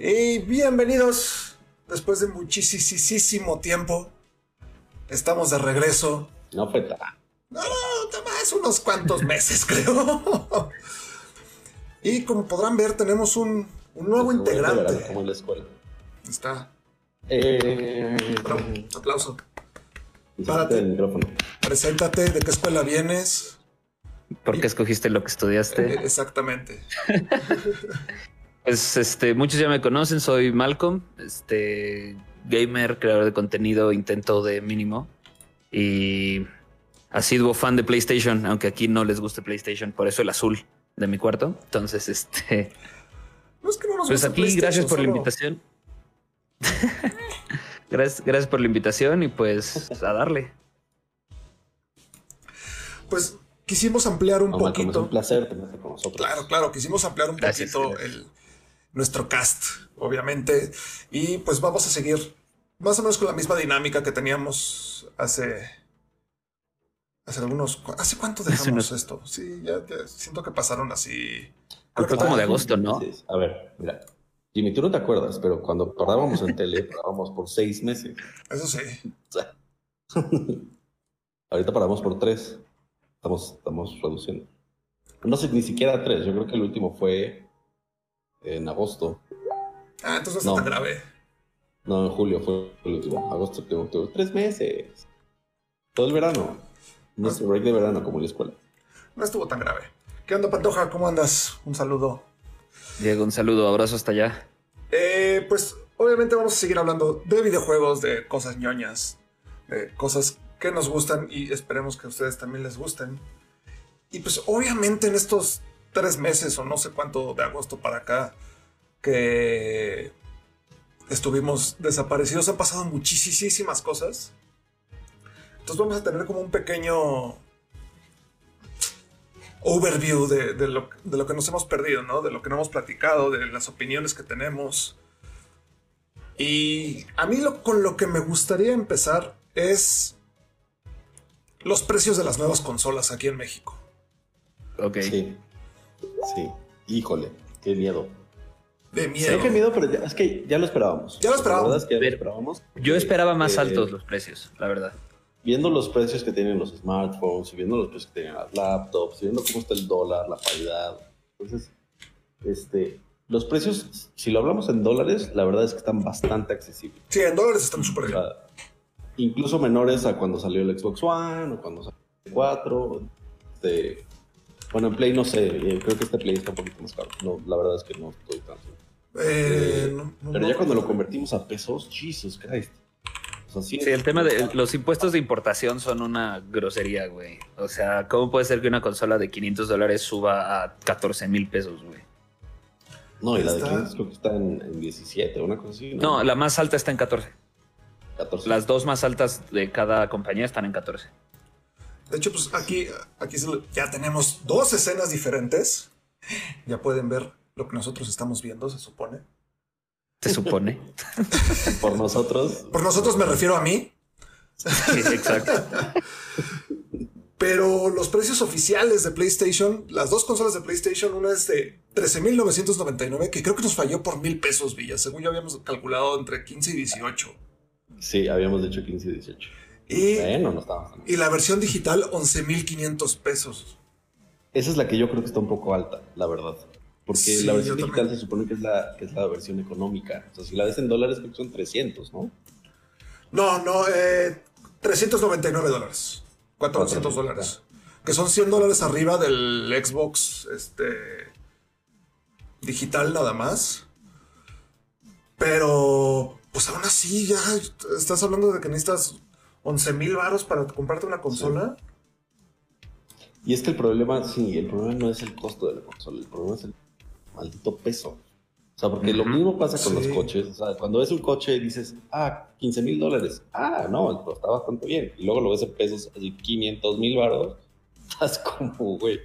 Y bienvenidos después de muchísimo tiempo. Estamos de regreso. No fue tan. No, más unos cuantos meses, creo. y como podrán ver, tenemos un, un nuevo Pues, integrante. Como en la escuela. Está. Eh, Bravo, aplauso. Párate. el micrófono. Preséntate, ¿de qué escuela vienes? ¿Por qué escogiste lo que Eh, estudiaste? exactamente. Pues este, muchos ya me conocen, soy Malcolm, este gamer, creador de contenido, intento de mínimo y asiduo fan de PlayStation, aunque aquí no les guste PlayStation, por eso el azul de mi cuarto. Entonces, este, No es que no nos pues aquí gracias por la invitación. gracias, gracias por la invitación y pues a darle. Pues quisimos ampliar un No, Malcolm, es poquito. un placer tenerte con nosotros. Claro, claro, quisimos ampliar un Gracias, poquito gracias. el, nuestro cast, obviamente. Y pues vamos a seguir más o menos con la misma dinámica que teníamos hace. Hace algunos. ¿Hace cuánto Hace dejamos unos- esto? Sí, ya, ya siento que pasaron así. Creo que como de agosto, ¿no? A ver, mira. Jimmy, tú no te acuerdas, pero cuando parábamos en tele, parábamos por seis meses. Eso sí. Ahorita paramos por tres. Estamos, estamos reduciendo. No sé, ni siquiera tres. Yo creo que el último fue en agosto. Ah, entonces no está No. tan grave. No, en julio fue el último. Agosto, septiembre, octubre. Tres meses. Todo el verano. Nuestro break de verano, como en la escuela. No estuvo tan grave. ¿Qué onda, Pantoja? ¿Cómo andas? Un saludo. Diego, un saludo, abrazo hasta allá. Eh, pues obviamente vamos a seguir hablando de videojuegos, de cosas ñoñas, de cosas que nos gustan y esperemos que a ustedes también les gusten. Y pues obviamente en estos tres meses o no sé cuánto de agosto para acá que estuvimos desaparecidos han pasado muchísimas cosas. Entonces vamos a tener como un pequeño overview de, de lo, de lo que nos hemos perdido, ¿no? De lo que no hemos platicado, de las opiniones que tenemos. Y a mí lo, con lo que me gustaría empezar es los precios de las nuevas consolas aquí en México. Ok. Sí. Sí. Híjole, qué miedo. De miedo. qué miedo, pero ya, es que ya lo esperábamos. Ya lo esperábamos. La verdad es que ya lo Pero esperábamos. Yo esperaba más Eh, altos los precios, la verdad. Viendo los precios que tienen los smartphones, y viendo los precios que tienen las laptops, y viendo cómo está el dólar, la paridad. Entonces, este, los precios, si lo hablamos en dólares, la verdad es que están bastante accesibles. Sí, en dólares están súper O bien. sea, incluso menores a cuando salió el Xbox One o cuando salió el 4. Este, bueno, en Play no sé, eh, creo que este Play está un poquito más caro. No, la verdad es que no estoy tan. Eh, no- no- Pero no- ya cuando lo convertimos a pesos, Jesus Christ. O sea, sí, Sí, el tema de los impuestos de importación son una grosería, güey. O sea, ¿cómo puede ser que una consola de 500 dólares suba a 14 mil pesos, güey? No, y la de Está- 500 creo que está en, en 17, una cosa así. No, la más alta está en 14. 14. Las dos más altas de cada compañía están en 14. De hecho, pues aquí, aquí ya tenemos dos escenas diferentes. Ya pueden ver lo que nosotros estamos viendo, se supone. Se supone. Por nosotros, Por nosotros me refiero a mí. Sí, exacto. Pero los precios oficiales de PlayStation, las dos consolas de PlayStation, una es de 13.999, que creo que nos falló por mil pesos, Villa. Según yo habíamos calculado entre 15 y 18. sí, habíamos dicho 15 y 18. Y, Bueno, no estaba tan mal. y la versión digital, 11.500 pesos. Esa es la que yo creo que está un poco alta, la verdad. Porque Sí, la versión digital también. se supone que es, la, que es la versión económica. O sea, si la ves en dólares, creo que son 300, ¿no? No, no, eh, 399 dólares. 400 dólares. Que son 100 dólares arriba del Xbox este, digital nada más. Pero, pues aún así, ya estás hablando de que necesitas 11 mil varos para comprarte una consola. Y es que el problema, sí, el problema no es el costo de la consola, el problema es el maldito peso. O sea, porque lo mismo pasa con Sí. los coches. O sea, cuando ves un coche y dices, ah, 15 mil dólares. Ah, no, pero está bastante bien. Y luego lo ves en pesos, así 500 mil baros. Estás como, güey.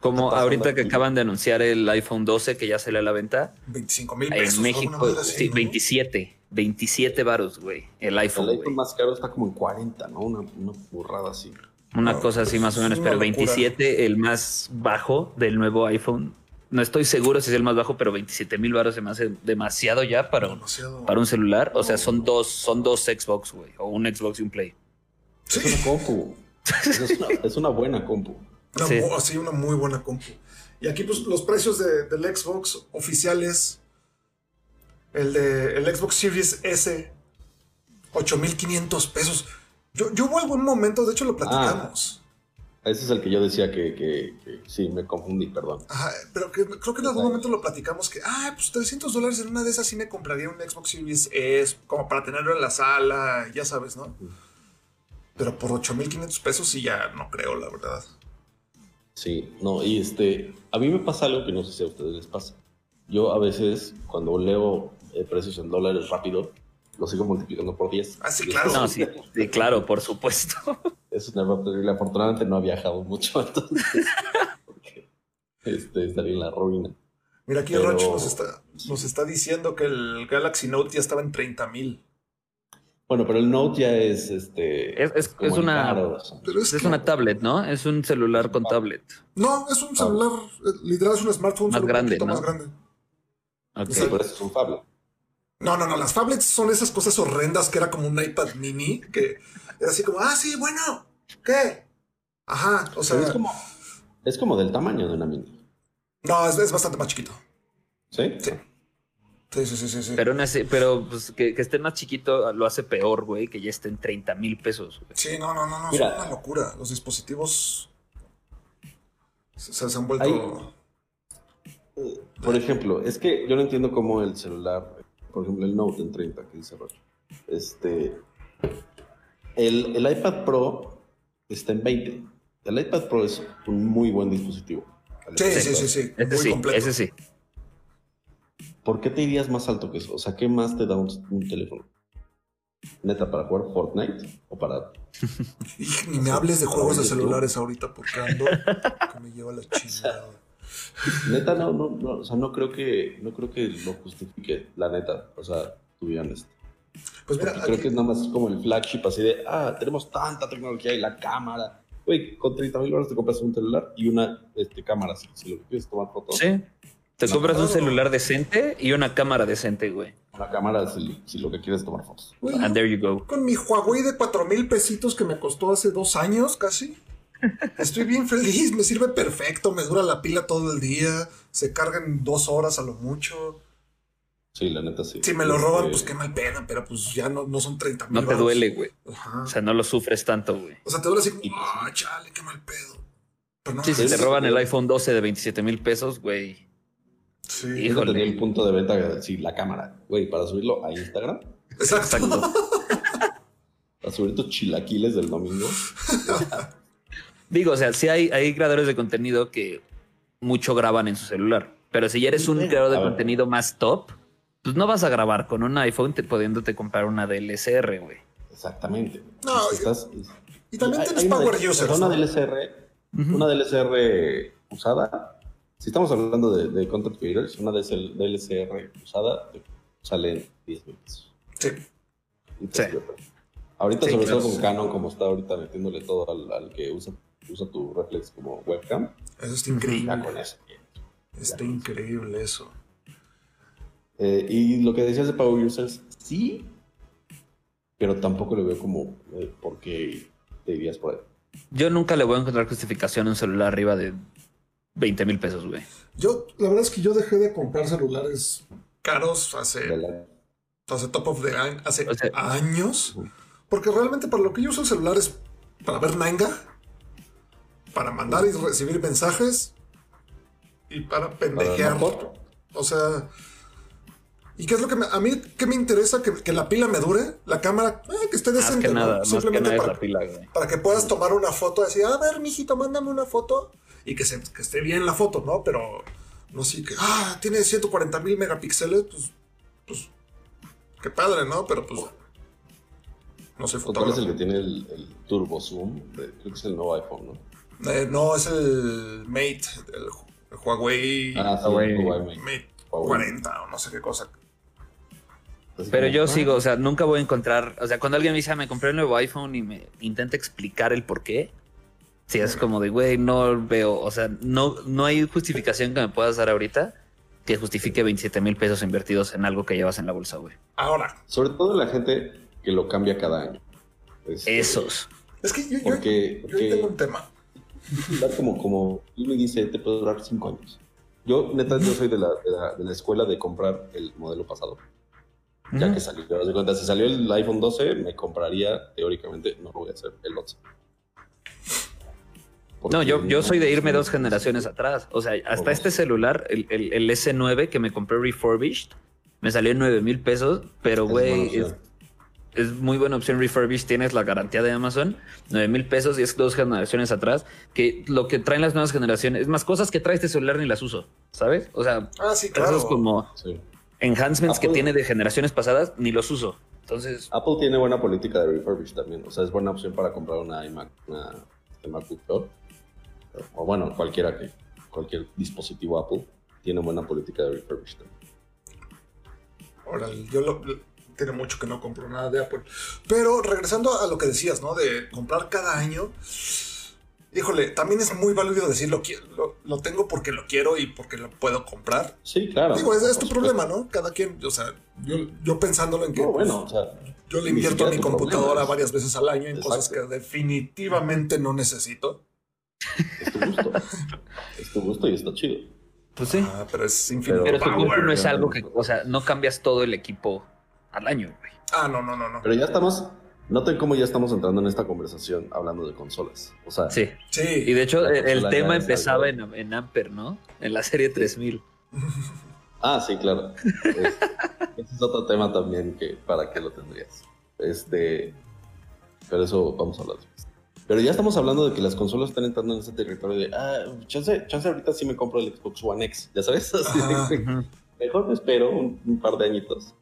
Como ahorita que acaban de anunciar el iPhone 12 que ya sale a la venta 25 mil pesos. en México, así, sí, ¿no? 27, 27 varos, güey, el El iPhone, iPhone güey. más caro está como en 40, ¿no? Una, una burrada así. Una cosa así más o menos, pero locura. 27 el más bajo del nuevo iPhone no estoy seguro si es el más bajo, pero 27 mil baros se me hace demasiado ya para, un- Demasiado. para un celular. O sea, son dos, son dos Xbox, güey, o un Xbox y un Play. Sí, Es una compu. es, una, es una buena compu. una, Sí. una muy buena compu. Y aquí, pues, los precios de- del Xbox oficiales. El de el Xbox Series S, 8500 pesos. Yo, yo hubo algún momento, de hecho lo platicamos. Ese es el que yo decía que, que- que sí, me confundí, perdón. Ajá, pero que, creo que en algún momento lo platicamos que, ah, pues 300 dólares en una de esas sí me compraría un Xbox Series S, como para tenerlo en la sala, ya sabes, ¿no? Pero por 8500 pesos sí ya no creo, la verdad. Sí, no, y este, a mí me pasa algo que no sé si a ustedes les pasa. Yo a veces, cuando leo eh, precios en dólares rápido, lo sigo multiplicando por 10. Ah, sí, Y claro. No, sí, sí, claro, por supuesto. Es un error terrible. Afortunadamente no ha viajado mucho, entonces, porque este, estaría en la ruina. Mira, aquí Pero- nos está, nos está diciendo que el Galaxy Note ya estaba en 30 mil. Bueno, pero el Note ya es este. Es- es- es una- caro, o sea. Pero es, Es que- una tablet, ¿no? Es un celular con tablet. No, es un celular, eh, literal es un smartphone Más un grande, poquito ¿no? más grande. Ok. Sí, pero eso es un Fablo. No, no, no, las tablets son esas cosas horrendas que era como un iPad mini, que era así como, ah, sí, bueno, ¿qué? Ajá, o sea, es como, es como del tamaño de una mini. no, es, es bastante más chiquito. ¿Sí? Sí. Sí, sí, sí, sí. Pero, aún así- pero pues, que, que esté más chiquito lo hace peor, güey, que ya esté en 30 mil pesos. güey. Sí, no, no, no, no, Mira. es una locura. Los dispositivos se, se han vuelto... Hay- Por ejemplo, es que yo no entiendo cómo el celular, por ejemplo, el Note en 30 que dice Roger, este, el, el iPad Pro está en 20. El iPad Pro es un muy buen dispositivo. Sí, sí, sí, sí. Ese Muy sí, ese sí. ¿Por qué te irías más alto que eso? O sea, ¿qué más te da un, un teléfono? ¿Neta para jugar Fortnite? ¿O para...? Y ni me hables de juegos de celulares ahorita porque ando que me lleva la chingada. Neta, no, no, no, o sea, no creo que, no creo que lo justifique, la neta. O sea, to be honest. Pues mira, creo aquí- que es nada más como el flagship así de, ah, tenemos tanta tecnología y la cámara. Güey, con 30 mil dólares te compras un celular y una este, cámara, si, si lo que quieres tomar fotos. Sí. Te compras un celular decente y una cámara decente, güey. Una cámara si, si lo que quieres es tomar fotos. And there you go. con mi Huawei de cuatro mil pesitos que me costó hace dos años casi. Estoy bien feliz, me sirve perfecto, me dura la pila todo el día, se carga en dos horas a lo mucho. Sí, la neta sí. Si me lo roban, Este, pues qué mal pena, pero pues ya no, no son 30 mil. No te duele, güey. Ajá. O sea, no lo sufres tanto, güey. O sea, te duele así como, pues, ah, chale, qué mal pedo. Pero no, Sí, si te roban el iPhone 12 de 27 mil pesos, güey. Sí, Híjole. tenía el punto de venta, sí, la cámara. Güey, para subirlo a Instagram, exacto. Exacto. para subir tus chilaquiles del domingo. Digo, o sea, sí hay, hay creadores de contenido que mucho graban en su celular. Pero si ya eres un creador de contenido más top, pues no vas a grabar con un iPhone te, pudiéndote comprar una DLSR, güey. Exactamente. No, Si estás- Y también Hay- tienes hay una power de- users. Una ¿no? DLSR, una DLSR usada. Si estamos hablando de, de content creators, una DLSR usada te sale en 10 mil pesos. Sí. Entonces, Sí. Ahorita, Sí, sobre claro. todo con Canon, como está ahorita metiéndole todo al, al que usa, usa tu reflex como webcam, Eso está ya increíble. con eso. Está increíble eso. Eh, y lo que decías de Power Users, sí, pero tampoco le veo como eh, por qué te irías por ahí. Yo nunca le voy a encontrar justificación a un celular arriba de 20 mil pesos, güey. Yo, la verdad es que yo dejé de comprar celulares caros hace, la- hace top of the line, hace O sea- años. Porque realmente para lo que yo uso el celular es para ver manga, para mandar y recibir mensajes y para pendejear. O sea, ¿y qué es lo que me- a mí qué me interesa? Que, que la pila me dure, la cámara, eh, que esté Más decente, que ¿no? nada, más que Simplemente nada es para, la pila, güey. para que puedas tomar una foto así, a ver, mijito, mándame una foto y que, se, que esté bien la foto, ¿no? Pero no así que, ah, tiene 140 mil megapíxeles, pues, pues, qué padre, ¿no? Pero pues, no soy ¿Cuál es el que tiene el, el turbo zoom? De- creo que es el nuevo iPhone, ¿no? Eh, no, es el Mate, el, Huawei Ah, sí, Huawei. Mate Huawei. 40 o no sé qué cosa. Pero yo ah, sigo, o sea, nunca voy a encontrar, o sea, cuando alguien me dice, "Ah, me compré el nuevo iPhone y me intenta explicar el por qué, Sí, es como de, güey, no veo, o sea, no, no hay justificación que me puedas dar ahorita que justifique 27 mil pesos invertidos en algo que llevas en la bolsa, güey. Ahora, Sobre todo la gente que lo cambia cada año. Este, Esos. es que yo, yo- Porque yo ahí que- tengo un tema. Como, como y me dice, te puede durar cinco años. Yo, neta, yo soy de la, de la, de la escuela de comprar el modelo pasado. Ya Ujú. que salió. De cuenta, si salió el iPhone 12, me compraría, teóricamente, no lo voy a hacer, el 11. Porque No, yo, yo soy de irme dos generaciones atrás. O sea, hasta este celular, el, el- el S9 que me compré refurbished, me salió en 9 mil pesos, pero güey, es. Es muy buena opción refurbished. Tienes la garantía de Amazon, 9 mil pesos y es dos generaciones atrás. Que lo que traen las nuevas generaciones, es más cosas que trae este celular ni las uso, ¿sabes? O sea, Ah, sí, claro. esos como Sí. enhancements que Apple- tiene de generaciones pasadas, ni los uso. Entonces, Apple tiene buena política de refurbish también. O sea, es buena opción para comprar una iMac, una MacBook Pro. O bueno, cualquiera que, cualquier dispositivo Apple tiene buena política de refurbish también. Órale, yo lo, tiene mucho que no compro nada de Apple. Pero regresando a lo que decías, ¿no? De comprar cada año. Híjole, también es muy válido decir lo, qui- lo, lo tengo porque lo quiero y porque lo puedo comprar. Sí, claro. Digo, es, es tu problema, ¿no? Cada quien, o sea, yo, yo pensándolo en que No, bueno, o sea, yo le invierto a mi tu computadora es- varias veces al año en cosas que definitivamente no necesito. es tu gusto. es tu gusto y está chido. pues sí. Ah, pero es infinito. Pero tu power. gusto no es algo que, o sea, no cambias todo el equipo al año, güey. Ah, no, no, no, no. Pero ya estamos, noten cómo ya estamos entrando en esta conversación hablando de consolas. O sea, Sí. Sí. Y de hecho, el, tema empezaba en, en Amper, ¿no? En la serie 3000. Ah, sí, claro. Es- ese es otro tema también que para qué lo tendrías. Este, pero eso vamos a hablar después. Pero ya estamos hablando de que las consolas están entrando en ese territorio de, ah, chance, chance ahorita sí me compro el Xbox One X, ¿ya sabes? Así de mejor me espero un, un par de añitos.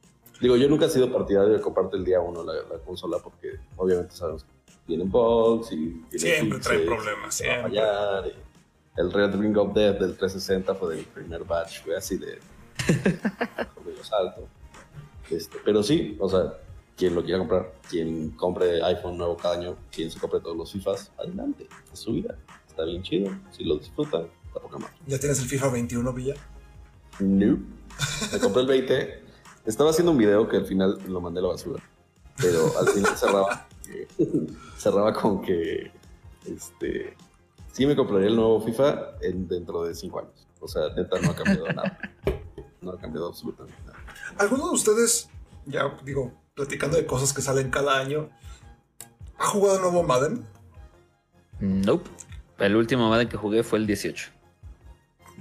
Digo, yo nunca he sido partidario de comprarte el día uno la, la consola porque obviamente sabemos que tienen bugs y tienen Siempre trae problemas, siempre. fallar, y el Red Ring of Death del 360 fue del primer batch, fue así de medio salto. Este, pero sí, o sea, quien lo quiera comprar, quien compre iPhone nuevo cada año, quien se compre todos los FIFAs, adelante, es su vida. Está bien chido, si lo disfrutan, está poca madre. ¿Ya tienes el FIFA 21, Villa? No. Me compré el 20. Estaba haciendo un video que al final lo mandé a la basura. Pero al final cerraba, cerraba con que este sí me compraría el nuevo FIFA en, dentro de 5 años. O sea, neta no ha cambiado nada. No ha cambiado absolutamente nada. ¿Alguno de ustedes, ya digo, platicando de cosas que salen cada año, ha jugado el nuevo Madden? Nope. El último Madden que jugué fue el 18.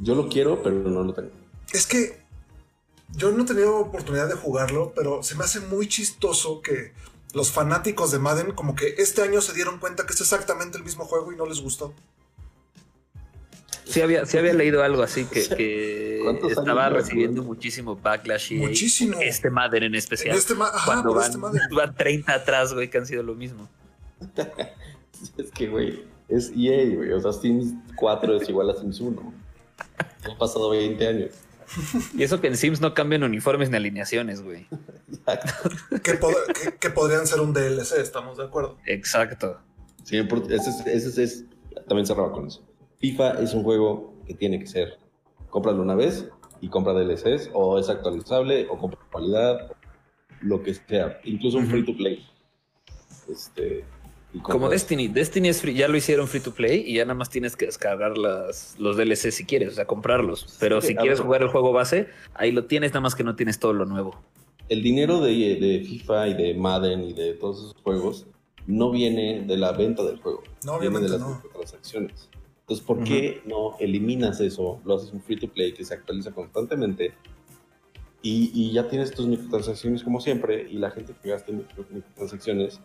Yo lo quiero, pero no lo tengo. Es que yo no he tenido oportunidad de jugarlo, pero se me hace muy chistoso que los fanáticos de Madden como que este año se dieron cuenta que es exactamente el mismo juego y no les gustó. Sí había, sí había leído algo así que, que ¿Cuántos años estaba recibiendo muchísimo backlash y Muchísimo. este Madden en especial. En este ma- ajá, cuando van, este Madden. van 30 atrás, güey, que han sido lo mismo. Es que, güey, es EA, güey. O sea, Sims 4 es igual a Sims 1. Han pasado 20 años. Y eso que en Sims no cambian uniformes ni alineaciones, güey. Que, pod- que- que podrían ser un DLC, estamos de acuerdo. Exacto. Siempre, ese es, ese es- es- también cerraba con eso. FIFA es un juego que tiene que ser, cómpralo una vez y compra DLCs, o es actualizable, o compra cualidad, lo que sea, incluso un free to play. Este, Como Destiny. Destiny es free, ya lo hicieron free to play y ya nada más tienes que descargar las, los DLC si quieres, o sea, comprarlos. Pero Sí, si quieres ver. jugar el juego base, ahí lo tienes, nada más que no tienes todo lo nuevo. El dinero de, de FIFA y de Madden y de todos esos juegos no viene de la venta del juego, No, viene de obviamente las no. transacciones. Entonces, ¿por qué no eliminas eso? Lo haces un free to play que se actualiza constantemente y, y ya tienes tus microtransacciones como siempre y la gente que gasta microtransacciones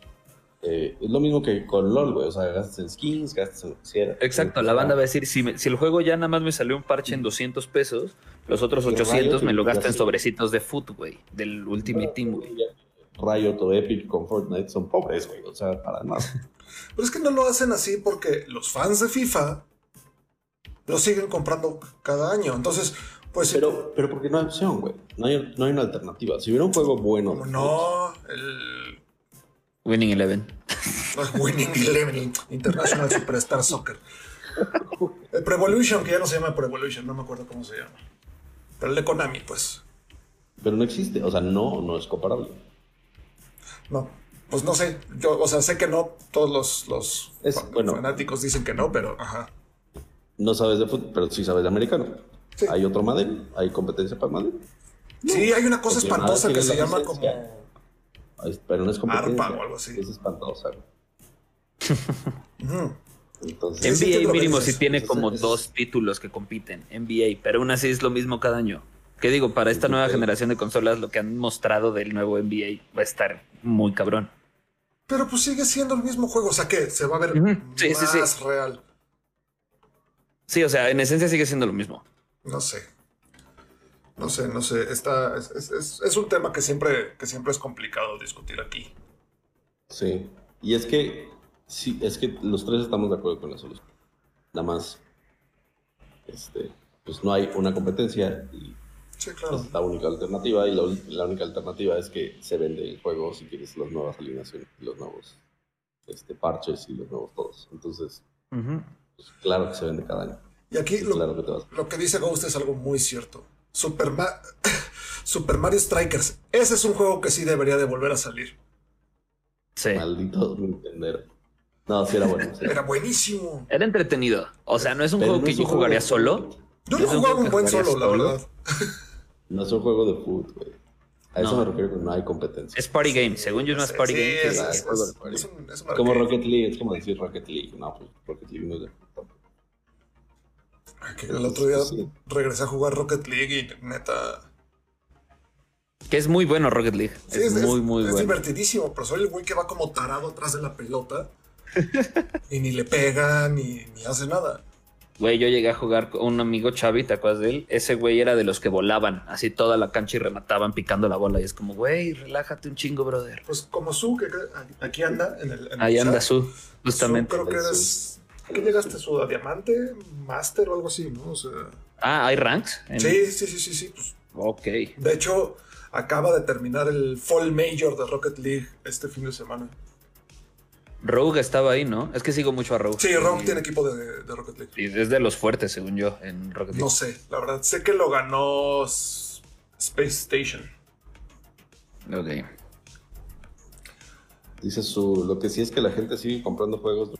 eh, es lo mismo que con LOL, güey. O sea, gastas en skins, gastas en lo que sea. Exacto, la banda va a decir, si, me- si el juego ya nada más me salió un parche en 200 pesos, los otros Y 800 me lo Riot, gasta en ya- sobrecitos de foot, güey, del Ultimate Team, güey. Riot o Epic con Fortnite son pobres, güey. O sea, para nada. Pero es que no lo hacen así porque los fans de FIFA lo siguen comprando cada año. Entonces, pues Pero, pero porque no hay opción, güey. No hay, no hay una alternativa. Si hubiera un juego bueno, no, el, Winning Eleven. Winning Eleven, International Superstar Soccer. El Pro Evolution, que ya no se llama Pro Evolution, no me acuerdo cómo se llama. Pero el de Konami, pues. Pero no existe, o sea, no, no es comparable. No, pues no sé. Yo, o sea, sé que no. Todos los, los Es- fa- bueno. fanáticos dicen que no, pero ajá. No sabes de fútbol, pero sí sabes de americano. Sí. Hay otro Madden, hay competencia para Madden. Sí, hay una cosa espantosa que se la llama como. Pero no es competencia. Arpa o algo así. Es espantosa. Entonces, NBA que mínimo dices. sí tiene Entonces, como es- dos títulos que compiten. NBA, pero aún así es lo mismo cada año. ¿Qué digo? Para esta nueva generación de consolas, lo que han mostrado del nuevo NBA va a estar muy cabrón. Pero pues sigue siendo el mismo juego. O sea que se va a ver sí, más sí. real. Sí, o sea, en esencia sigue siendo lo mismo. No sé. No sé, no sé. Está, es, es- es- es un tema que siempre, que siempre es complicado discutir aquí. sí. Y es que, sí, es que los tres estamos de acuerdo con la solución. Nada más, este, pues no hay una competencia y Sí, claro. es la única alternativa. Y la, ul- la única alternativa es que se vende el juego si quieres las nuevas alineaciones, y los nuevos este, parches y los nuevos todos. Entonces, pues, claro que se vende cada año. Y aquí lo, claro que lo que dice Ghost es algo muy cierto. Super, Ma- Super Mario Strikers. Ese es un juego que sí debería de volver a salir. Sí. Maldito Nintendo. No, sí era bueno. sí. Era buenísimo. Era entretenido. O sea, no es un Pero juego no que yo jugaría de- solo. Yo ¿Es lo un jugaba un buen solo, la verdad. No es un juego de foot, güey. A eso No. me refiero que no hay competencia. Es party game. Según yo es más party game es, es- juego es- de party. es un- es un Como. Rocket League, es como decir Rocket League. No, pues Rocket League no es de foot tampoco. Que El otro día Sí. regresé a jugar Rocket League y neta. Que es muy bueno Rocket League. sí, es, muy, muy es bueno. divertidísimo, pero soy el güey que va como tarado atrás de la pelota y ni le pega ni, ni hace nada. Güey, yo llegué a jugar con un amigo Xavi, ¿te acuerdas de él? Ese güey era de los que volaban así toda la cancha y remataban picando la bola. Y es como, güey, relájate un chingo, brother. Pues como Su, que aquí anda. En el, en el Ahí anda chat. Su, justamente. Su, creo que eres. ¿Qué llegaste Su? ¿A diamante? ¿Master o algo así? ¿no? O sea, Ah, ¿hay ranks? En- sí, sí, sí, sí, sí. pues, Ok. de hecho, acaba de terminar el Fall Major de Rocket League este fin de semana. Rogue estaba ahí, ¿no? Es que sigo mucho a Rogue. Sí, Rogue Y- tiene equipo de, de Rocket League. Y es de los fuertes, según yo, en Rocket League. No sé, la verdad. Sé que lo ganó Space Station. Ok. Dice su. Lo que sí es que la gente sigue comprando juegos.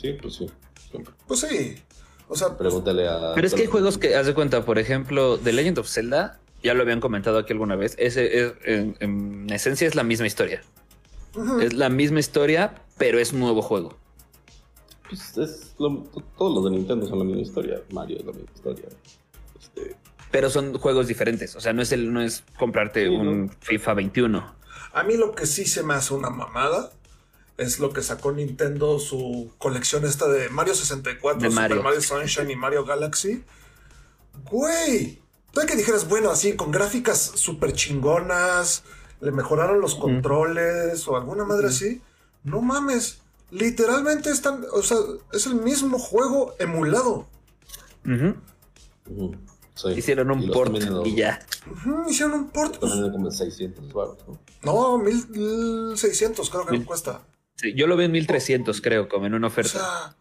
Sí, pues sí. Siempre. Pues sí. O sea, Pregúntale a. Pero es que hay juegos que, haz de cuenta, por ejemplo, The Legend of Zelda, ya lo habían comentado aquí alguna vez, ese es, en, en esencia es la misma historia. Es la misma historia, pero es un nuevo juego. Pues es lo- to- todos los de Nintendo son la misma historia. Mario es la misma historia. Este, Pero son juegos diferentes. O sea, no es el, no es comprarte Sí, un ¿no? FIFA 21. A mí lo que sí se me hace una mamada es lo que sacó Nintendo su colección esta de Mario 64, De Super Mario. Mario Sunshine y Mario Galaxy. Güey, tú que dijeras, bueno, así con gráficas súper chingonas, le mejoraron los controles o alguna madre así. No mames, literalmente están, o sea, es el mismo juego emulado. Sí. Hicieron un Y port y ya. Hicieron un port. pues, como en 600 baros, ¿no? no, 1600 creo que Mil- cuesta. Sí, yo lo vi en 1300, creo, como en una O oferta. sea,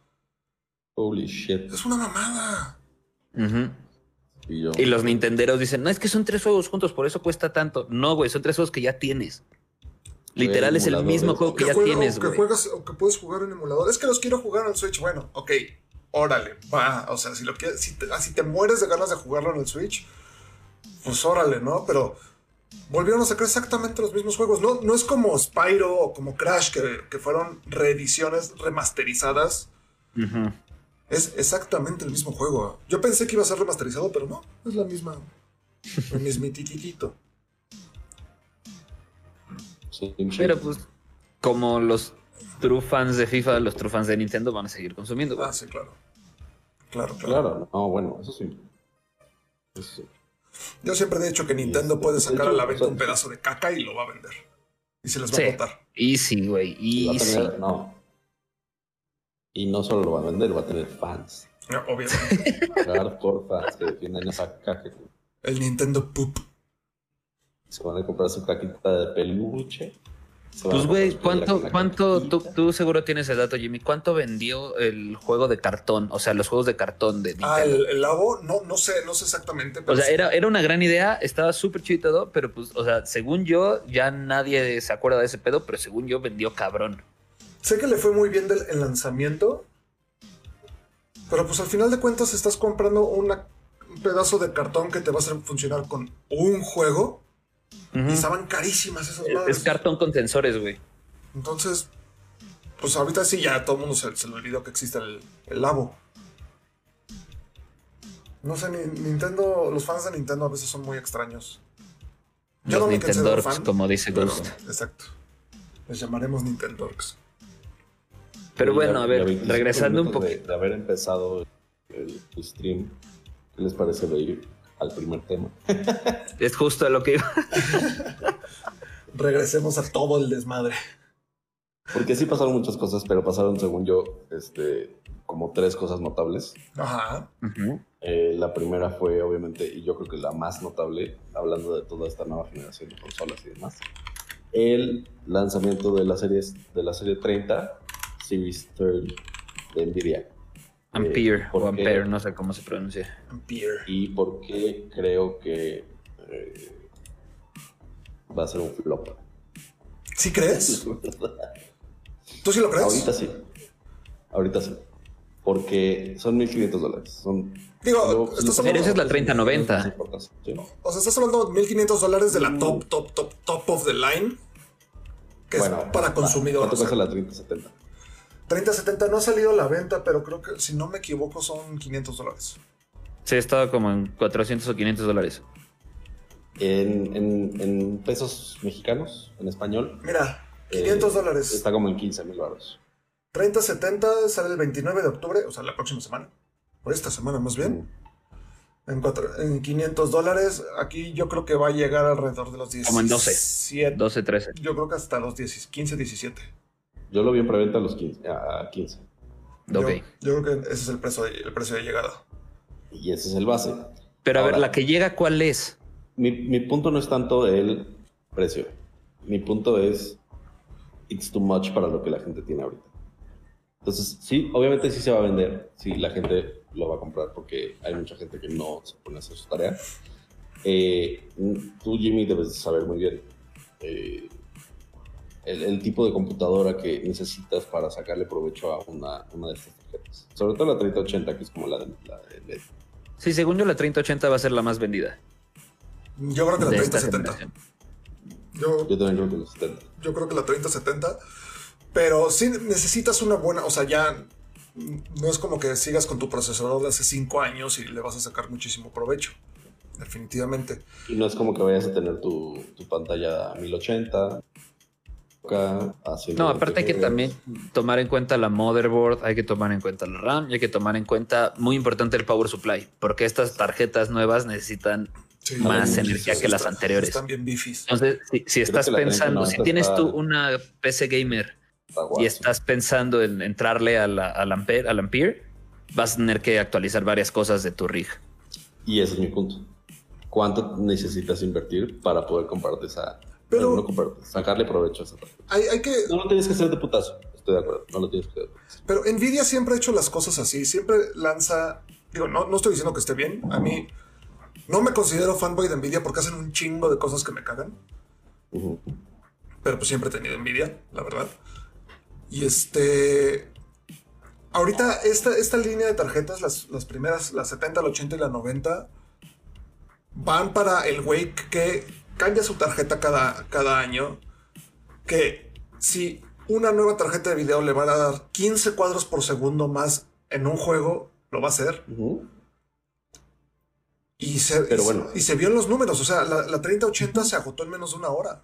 Holy shit. es una mamada. Y yo. Y los nintenderos dicen, no, es que son tres juegos juntos, por eso cuesta tanto. No, güey, son tres juegos que ya tienes. Literal es el mismo juego que ya juega- tienes, o que güey. juegas o que puedes jugar en emulador. Es que los quiero jugar en el Switch. Bueno, ok, órale, va. O sea, si lo quieres, si te, si te mueres de ganas de jugarlo en el Switch, pues órale, ¿no? Pero volvieron a sacar exactamente los mismos juegos. No, no es como Spyro o como Crash, que, que fueron reediciones remasterizadas. Es exactamente el mismo juego. Yo pensé que iba a ser remasterizado, pero no, es la misma. El mismitititito. Sí, Pero pues, como los true fans de FIFA, los true fans de Nintendo van a seguir consumiendo, güey. Ah, sí, claro. Claro, claro. Claro, no, bueno, eso sí. Eso sí. Yo siempre he dicho que Nintendo este, puede de sacar a la venta o sea, un pedazo de caca y lo va a vender. Y se les va Sí. a botar. Easy, güey. Easy. tener, no. Y no solo lo va a vender, va a tener fans. No, Obviamente. Hardcore fans que defienden esa caja. que El Nintendo Poop. Se van a comprar su caquita de peluche. Pues, güey, ¿cuánto, cuánto, tú, tú seguro tienes el dato, Jimmy? ¿Cuánto vendió el juego de cartón? O sea, los juegos de cartón de Nintendo. Ah, el, el Labo, no, no sé, no sé exactamente. Pero O sea, sí. era, era una gran idea, estaba súper chido y todo, pero pues, o sea, según yo, ya nadie se acuerda de ese pedo, pero según yo vendió cabrón. Sé que le fue muy bien del el lanzamiento. Pero pues al final de cuentas estás comprando una- un pedazo de cartón que te va a hacer funcionar con un juego. Y estaban carísimas esas Es, madres. es cartón con sensores, güey. Entonces, pues ahorita sí ya todo el mundo se, se le olvidó que existe el, el Labo. No sé, ni- Nintendo, los fans de Nintendo a veces son muy extraños. Yo Los no Nintendorks, fan, como dice pero- Ghost. Exacto. Les llamaremos Nintendorks. Pero bueno, a ya ver, 25 regresando un poco. De, de haber empezado el, el stream, ¿qué les parece de ir al primer tema? Es justo a lo que iba. Regresemos a todo el desmadre. Porque sí pasaron muchas cosas, pero pasaron, según yo, este, como tres cosas notables. Ajá. Eh, la primera fue, obviamente, y yo creo que la más notable, hablando de toda esta nueva generación de consolas y demás, el lanzamiento de la serie, de la serie 30, Series 30 de Nvidia. Ampere ¿por o? Ampere, no sé cómo se pronuncia. Ampere. Y por qué creo que eh, va a ser un flop. ¿Sí crees? ¿Tú sí lo crees? Ahorita sí. Ahorita sí. Porque son 1500 dólares. Son. Digo, estás Pero esa es la 3090. Sí. O sea, estás hablando de 1500 dólares de la top, top, top, top of the line. Que Bueno, es para consumidor. ¿Cuánto o sea, cuesta la 3070? 3070 no ha salido a la venta, pero creo que si no me equivoco son 500 dólares. Sí, estaba como en 400 o 500 dólares. En, en, en pesos mexicanos, en español. Mira, eh, 500 dólares. Está como en 15 mil baros. 3070 sale el 29 de octubre, o sea, la próxima semana. Por esta semana más bien. En, cuatro- en 500 dólares. Aquí yo creo que va a llegar alrededor de los 17. Como en 12. 12, 13. Yo creo que hasta los 10, 15, 17. Yo lo vi en preventa a los 15. A 15. Yo- Ok. Yo, creo que ese es el precio de, el precio de llegada. Y ese es el base. Pero a ver, la que llega, ¿cuál es? Mi, mi punto no es tanto el precio. Mi punto es it's too much para lo que la gente tiene ahorita. Entonces, sí, obviamente sí se va a vender, sí, la gente lo va a comprar porque hay mucha gente que no se pone a hacer su tarea. Eh, tú, Jimmy, debes de saber muy bien eh, el, el tipo de computadora que necesitas para sacarle provecho a una, una de estas tarjetas. Sobre todo la 3080, que es como la de, la de LED. Sí, según yo, la 3080 va a ser la más vendida. Yo creo que la de esta 3070. generación. Yo, Yo también creo que los 70. yo creo que la 3070. Pero sí necesitas una buena. O sea, ya no es como que sigas con tu procesador de hace 5 años y le vas a sacar muchísimo provecho. Definitivamente. Y no es como que vayas a tener tu, tu pantalla a 1080. Acá, No, aparte hay que 120 también tomar en cuenta la motherboard, hay que tomar en cuenta la RAM y hay que tomar en cuenta, muy importante, el power supply, porque estas tarjetas nuevas necesitan Sí, más energía que las están- anteriores. Están bien bifis. Entonces, si, si estás pensando, 3090 si tienes tú una PC gamer está y estás pensando en entrarle a la- al Ampere, al Ampere, vas a tener que actualizar varias cosas de tu rig. Y ese es mi punto. ¿Cuánto necesitas invertir para poder comprarte esa... Pero- no comprarte, sacarle provecho a esa? Hay, hay que. No lo tienes que hacer de putazo. Estoy de acuerdo. No lo tienes que hacer. Pero Nvidia siempre ha hecho las cosas así. Siempre lanza. Digo, no, no estoy diciendo que esté bien. A mí. No me considero fanboy de Nvidia porque hacen un chingo de cosas que me cagan. Pero pues siempre he tenido envidia, la verdad. Y este. Ahorita, esta, esta línea de tarjetas, las, las primeras, la 70, la 80 y la 90, van para el güey que cambia su tarjeta cada, cada año. Que si una nueva tarjeta de video le va a dar 15 cuadros por segundo más en un juego, lo va a hacer. Y se, Pero y, bueno. y se vio en los números. O sea, la, la 3080 se agotó en menos de una hora.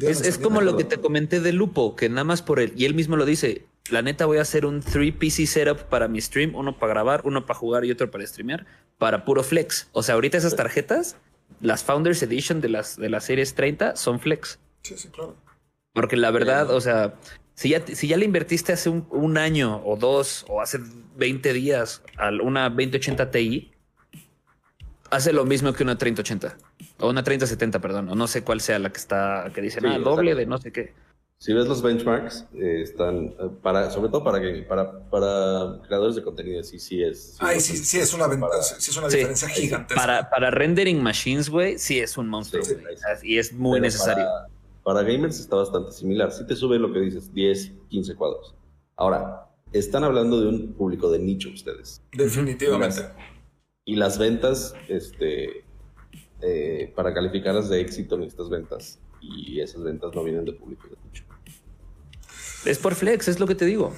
Es, es como lo que te comenté de Lupo, que nada más por él, y él mismo lo dice, la neta voy a hacer un 3 PC setup para mi stream, uno para grabar, uno para jugar y otro para streamear, para puro flex. O sea, ahorita esas tarjetas, las Founders Edition de las, de las series 30 son flex. Sí, sí, claro. Porque la verdad, o sea, si ya, si ya le invertiste hace un, un año o dos o hace 20 días a una 2080 Ti, hace lo mismo que una 3080 o una 3070, perdón, o no sé cuál sea la que está, que dicen, Sí, ah, doble de no sé qué. Si ves los benchmarks, eh, están eh, para, sobre todo para gaming, para, para creadores de contenido, sí, sí es. Ay, sí, sí es una, venta- Para- sí es una Sí. diferencia gigantesca. Para, para rendering machines, güey, sí es un monstruo. Sí, sí. Y es muy Pero necesario. Para, para gamers está bastante similar. Sí te sube lo que dices, 10, 15 cuadros. Ahora, están hablando de un público de nicho ustedes. Definitivamente. Y las ventas, este, eh, para calificarlas de éxito necesitas ventas. Y esas ventas no vienen de público de nicho. Es por flex, es lo que te digo.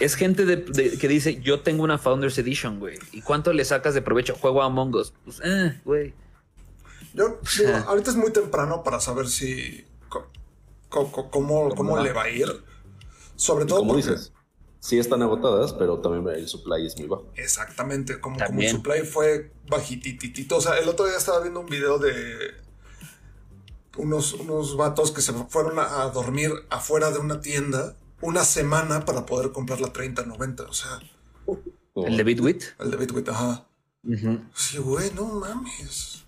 Es gente de, de- que dice, yo tengo una Founders Edition, güey. ¿Y cuánto le sacas de provecho? Juego a Among Us. Pues, eh, güey. Yo digo, ahorita es muy temprano para saber si co- co- co- cómo, cómo va? le va a ir. Sobre todo como porque dices, sí están agotadas, pero también el supply es muy bajo. exactamente como, como el supply fue bajititito. O sea, el otro día estaba viendo un video de unos, unos vatos que se fueron a, a dormir afuera de una tienda una semana para poder comprar la 3090. O sea, Como- El de Bitwit. el de Bitwit, ajá. Sí, güey, no mames.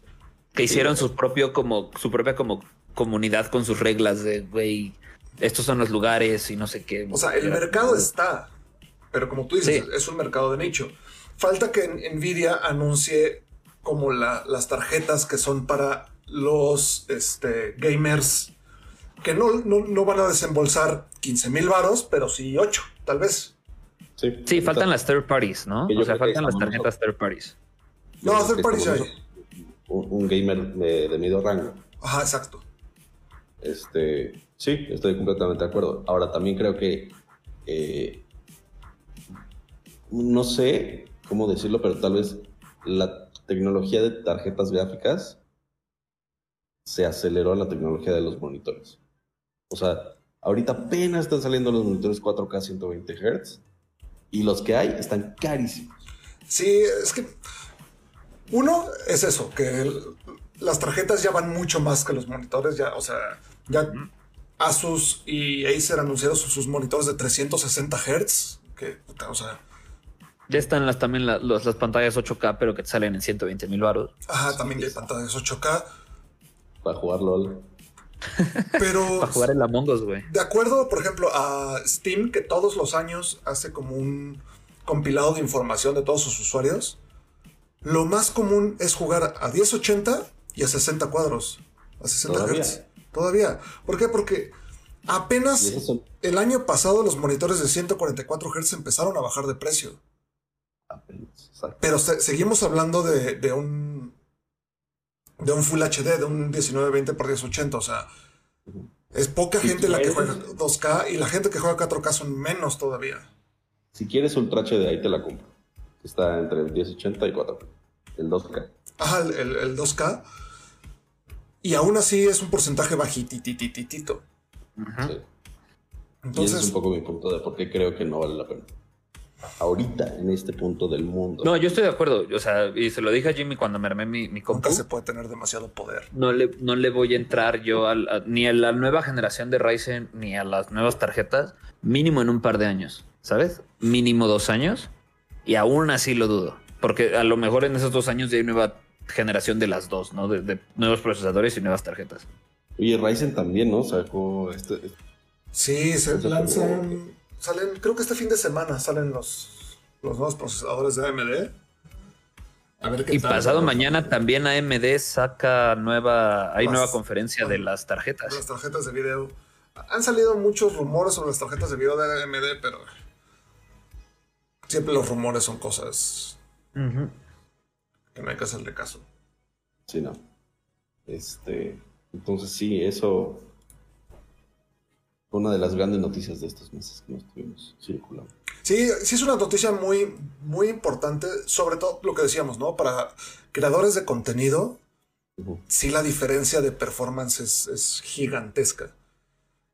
Que hicieron su propio, como, su propia como comunidad con sus reglas de, güey, estos son los lugares y no sé qué. O sea, el mercado está, pero como tú dices, Sí. es un mercado de nicho. Falta que Nvidia anuncie como la- las tarjetas que son para los este, gamers que no, no, no van a desembolsar 15 mil varos, pero sí 8, tal vez. Sí, Sí, faltan las third parties, ¿no? O sea, faltan las tarjetas third parties. No, third parties hay. Un, un gamer de, de medio rango. Ajá, exacto. Este, sí, estoy completamente de acuerdo. Ahora, también creo que, eh, no sé cómo decirlo, pero tal vez la tecnología de tarjetas gráficas se aceleró la tecnología de los monitores. O sea, ahorita apenas están saliendo los monitores 4K 120 Hz y los que hay están carísimos. Sí, es que uno es eso, que el- las tarjetas ya van mucho más que los monitores, ya, o sea, ya Asus y Acer anunciaron sus, sus monitores de 360 Hz, que, puta, o sea, Ya están las, también la- los- las pantallas 8K, pero que te salen en 120 mil baros. ajá, también ya hay pantallas 8K, Para jugar LOL. pero Para jugar el Among Us, güey. de acuerdo, por ejemplo, a Steam, que todos los años hace como un compilado de información de todos sus usuarios, lo más común es jugar a 1080 y a 60 cuadros, a 60 Todavía. Hz. Todavía. ¿Por qué? Porque apenas el año pasado los monitores de 144 Hz empezaron a bajar de precio. apenas. Pero se- seguimos hablando de, de un de un Full HD, de un 1920 x 1080. O sea, es poca Si gente la que juega 2K y la gente que juega 4K son menos todavía. Si quieres Ultra HD, ahí te la compro. Está entre el 1080 y 4K. El 2K. Ajá, el, el- el 2K. Y aún así es un porcentaje bajititititito. Sí. Y ese es Entonces, un poco mi punto de por qué creo que no vale la pena. Ahorita, en este punto del mundo. No, yo estoy de acuerdo. O sea, y se lo dije a Jimmy cuando me armé mi, mi compu. nunca se puede tener demasiado poder. No le, no le voy a entrar yo a- ni a la nueva generación de Ryzen ni a las nuevas tarjetas, mínimo en un par de años, ¿sabes? Mínimo dos años. Y aún así lo dudo. Porque a lo mejor en esos dos años ya hay nueva generación de las dos, ¿no? De, de nuevos procesadores y nuevas tarjetas. Oye, Ryzen también, ¿no? Sacó este. este- Sí, se lanzan. Salen, creo que este fin de semana salen los, los nuevos procesadores de AMD. A ver qué Y tal. pasado mañana también AMD saca nueva, hay Las- nueva conferencia de las tarjetas. Las tarjetas de video. Han salido muchos rumores sobre las tarjetas de video de AMD, pero siempre los rumores son cosas que no hay que hacerle caso. Sí, no. Este. Entonces, sí, eso. Fue Una de las grandes noticias de estos meses que nos tuvimos circulando. Sí, sí es una noticia muy, muy importante, sobre todo lo que decíamos, ¿no? Para creadores de contenido, Ujú. sí la diferencia de performance es, es gigantesca.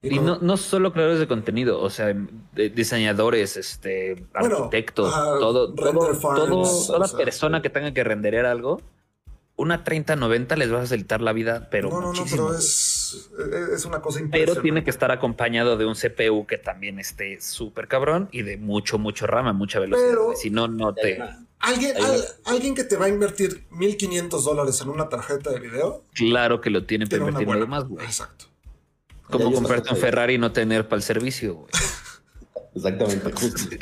Y no, no solo creadores de contenido, o sea, de- diseñadores, este, Bueno, arquitectos, ajá, todo, render todo, farms, todo- toda sea, persona que tenga que renderear algo, una 3090 les va a facilitar la vida, pero no, no, no, muchísimo. pero es, es una cosa Pero impresionante. tiene que estar acompañado de un CPU que también esté súper cabrón y de mucho, mucho RAM, a mucha velocidad. Pero- si no, no te. ¿Alguien, al- alguien que te va a invertir 1500 dólares en una tarjeta de video, Claro que lo tienen para tiene una invertir buena. más, güey. Exacto. Como comprarte un. Ferrari y no tener para el servicio, güey. Exactamente, justo.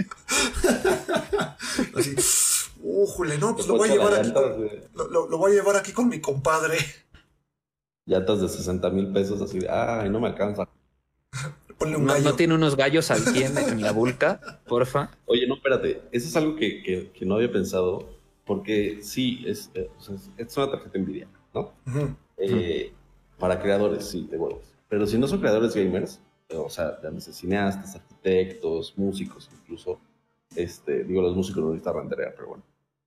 Así, újule, no, pues lo voy a llevar aquí. llantas, Con, güey. lo, lo- lo voy a llevar aquí con mi compadre. Llantas de 60 mil pesos, así de, ay, no me alcanza. Ponle un No, gallo. no tiene unos gallos aquí en, en la vulca, porfa. Oye, no, espérate, eso es algo que, que- que no había pensado, porque sí, es, eh, o sea, es, es una tarjeta Nvidia, ¿no? Eh, Para creadores, sí, de huevos. Pero si no son creadores gamers, eh, o sea, llámese cineastas, arquitectos, músicos, incluso, este, digo, los músicos no necesitan renderear, pero bueno.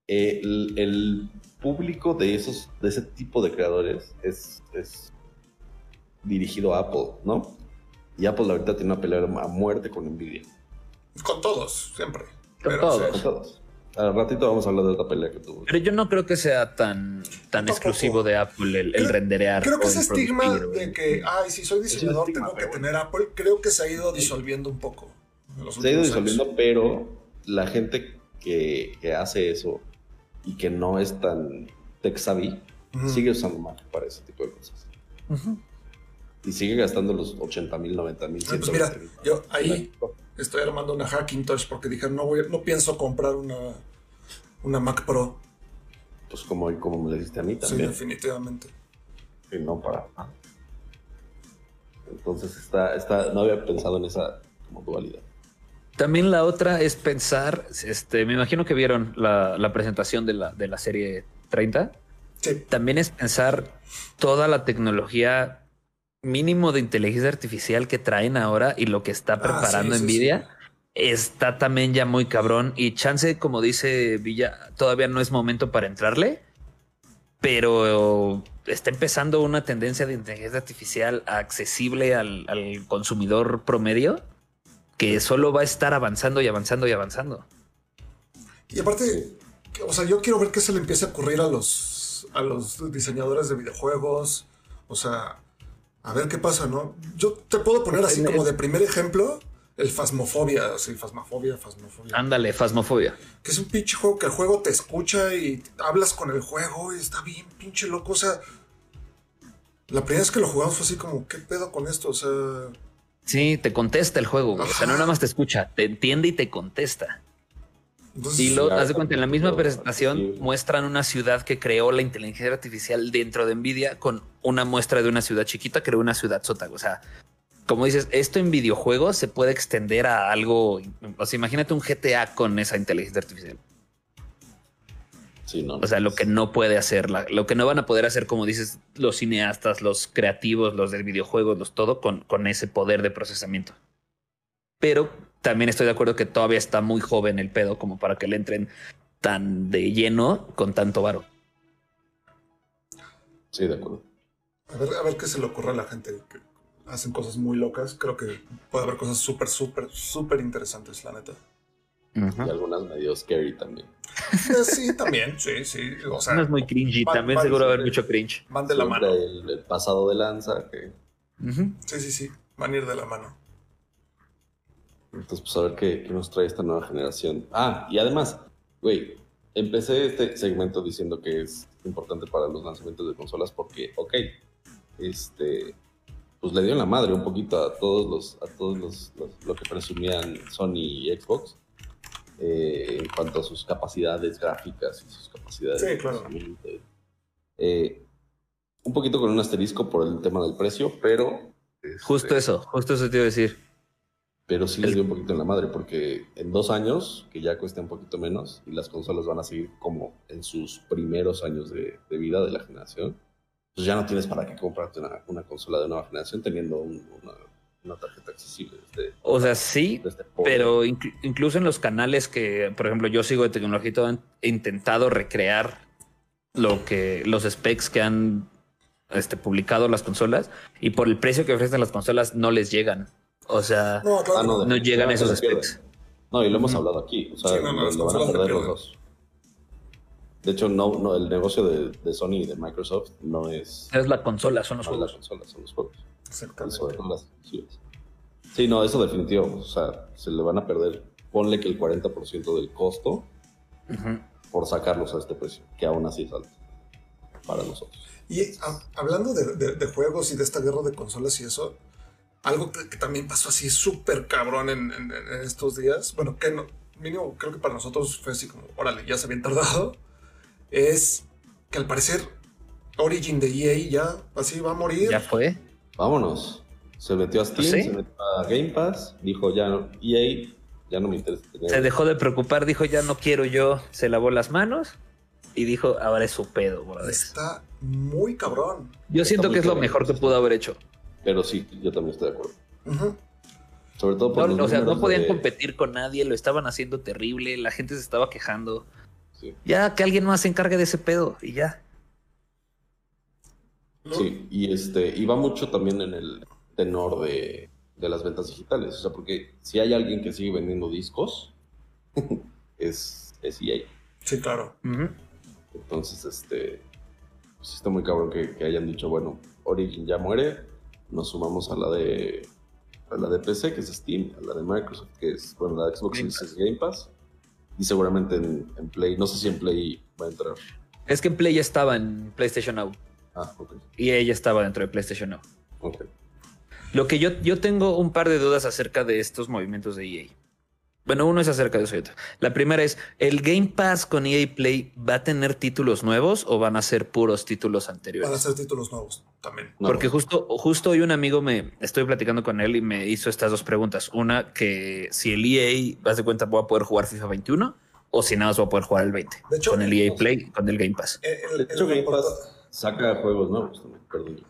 Eh, el, el público de esos, de ese tipo de creadores es, es dirigido a Apple, ¿no? Y Apple ahorita tiene una pelea a muerte con Nvidia. Con todos, siempre. Con todos. Con todos. Al ratito vamos a hablar de otra pelea que tuvo. Pero yo no creo que sea tan, tan exclusivo de Apple el, renderear. Creo que ese estigma de que, ay, si soy diseñador estigma, tengo que tener Apple, creo que se ha ido disolviendo un poco. Se ha ido años. disolviendo, pero la gente que, que hace eso y que no es tan tech savvy sigue usando Mac para ese tipo de cosas. Y sigue gastando los 80 mil, 90 mil. Ah, pues mira, yo ahí estoy armando una Hackintosh porque dije, no voy, no pienso comprar una, una Mac Pro. Pues como, como me lo dijiste a mí Sí, también. definitivamente. que no para. Entonces está, está, no había pensado en esa como dualidad. También la otra es pensar, este, me imagino que vieron la, la presentación de la, de la serie 30. Sí. También es pensar toda la tecnología mínimo de inteligencia artificial que traen ahora y lo que está preparando Ah, sí, sí, Nvidia. Está también ya muy cabrón y chance, como dice Villa, todavía no es momento para entrarle, pero está empezando una tendencia de inteligencia artificial accesible al, al consumidor promedio que solo va a estar avanzando y avanzando y avanzando. Y aparte, o sea, yo quiero ver qué se le empieza a ocurrir a los, a los diseñadores de videojuegos. O sea, a ver qué pasa, ¿no? Yo te puedo poner así como de primer ejemplo el Fasmofobia, así, Fasmofobia, Fasmofobia. Ándale, fasmofobia. Que es un pinche juego que el juego te escucha y hablas con el juego y está bien pinche loco. O sea, la primera vez que lo jugamos fue así como, ¿qué pedo con esto? O sea, Sí, te contesta el juego, güey. o sea, no nada más te escucha, te entiende y te contesta. entonces... Y lo, haz de cuenta, en la misma presentación muestran una ciudad que creó la inteligencia artificial dentro de Nvidia con una muestra de una ciudad chiquita, creó una ciudad sótago. O sea, como dices, esto en videojuegos se puede extender a algo. O sea, imagínate un GTA con esa inteligencia artificial. Sí, no. O sea, lo que no puede hacer, la- lo que no van a poder hacer, como dices, los cineastas, los creativos, los del videojuegos, los todo con, con ese poder de procesamiento. Pero también estoy de acuerdo que todavía está muy joven el pedo como para que le entren tan de lleno con tanto varo. Sí, de acuerdo. A ver, a ver qué se le ocurre a la gente que hacen cosas muy locas. Creo que puede haber cosas súper, súper, súper interesantes, la neta. Y algunas medio scary también. Eh, sí, también, sí, sí. O sea, No es muy cringy, también seguro va a haber mucho cringe. van de la Siempre mano. El, el pasado de lanza, que. Sí, sí, sí. Van a ir de la mano. Entonces, pues a ver qué, qué nos trae esta nueva generación. Ah, y además, güey, empecé este segmento diciendo que es importante para los lanzamientos de consolas porque, ok, este, pues le dio en la madre un poquito a todos los, a todos los, los- lo que presumían Sony y Xbox eh, en cuanto a sus capacidades gráficas y sus capacidades Sí, de claro. procesamiento. Eh, un poquito con un asterisco por el tema del precio, pero este, Justo eso, justo eso te iba a decir. pero sí les dio un poquito en la madre, porque en dos años, que ya cuesta un poquito menos, y las consolas van a seguir como en sus primeros años de, de vida de la generación, pues ya no tienes para qué comprarte una, una consola de nueva generación teniendo un- una, una tarjeta accesible. De, O sea, sí, este. Pero inclu- incluso en los canales que, por ejemplo, yo sigo de tecnología y todo, han intentado recrear lo que los specs que han este, publicado las consolas y por el precio que ofrecen las consolas no les llegan. O sea, No, claro. Ah, no, no. no llegan esos specs. No, y lo hemos hablado aquí, o sea, Sí, no, no, lo, las lo van a consolas se perder los pierden. dos. De hecho, no, no, el negocio de, de Sony y de Microsoft no es, Es la consola, son los no es la juegos. consola, son los juegos. Exactamente. sobre las. Sí, no, eso definitivo. O sea, se le van a perder, ponle que el 40% del costo Ujú. por sacarlos a este precio, que aún así es alto para nosotros. Y a- hablando de, de- de juegos y de esta guerra de consolas y eso, algo que, que también pasó así súper cabrón en, en- en estos días, bueno, que no, mínimo creo que para nosotros fue así como, órale, ya se habían tardado, es que al parecer Origin de EA ya así va a morir. Ya fue. Vámonos. Se metió a Steam, ¿Sí? se metió a Game Pass, dijo ya no, EA, ya no me interesa tener. Se dejó de preocupar, dijo ya no quiero yo, se lavó las manos y dijo ahora es su pedo, brother. Está muy cabrón. Yo siento que es lo mejor que pudo haber hecho. Pero sí, yo también estoy de acuerdo. Sobre todo por No, o sea, no podían de- competir con nadie, lo estaban haciendo terrible, la gente se estaba quejando. Sí. Ya que alguien más se encargue de ese pedo y ya. ¿No? Sí, y este, y va mucho también en el tenor de, de las ventas digitales. O sea, porque si hay alguien que sigue vendiendo discos, es, es EA. Sí, claro. Entonces, este, pues está muy cabrón que, que hayan dicho, bueno, Origin ya muere, nos sumamos a la de a la de PC, que es Steam, a la de Microsoft, que es, bueno, la de Xbox Game es es Game Pass, y seguramente en, en Play, no sé si en Play va a entrar. Es que en Play ya estaba en PlayStation Now Ah, ok, y ella estaba dentro de PlayStation Now. ok. Lo que yo, yo tengo un par de dudas acerca de estos movimientos de EA. Bueno, uno es acerca de eso. y otro. La primera es, ¿el Game Pass con EA Play va a tener títulos nuevos o van a ser puros títulos anteriores? Van a ser títulos nuevos también. No, Porque justo, justo hoy un amigo me estoy platicando con él y me hizo estas dos preguntas. Una, que si el EA, vas de cuenta, voy a poder jugar FIFA 21 o si nada más voy a poder jugar el 20 De hecho, con el EA Play, con el Game Pass. Eh, en- de en hecho, Game Pass saca juegos nuevos también, perdón.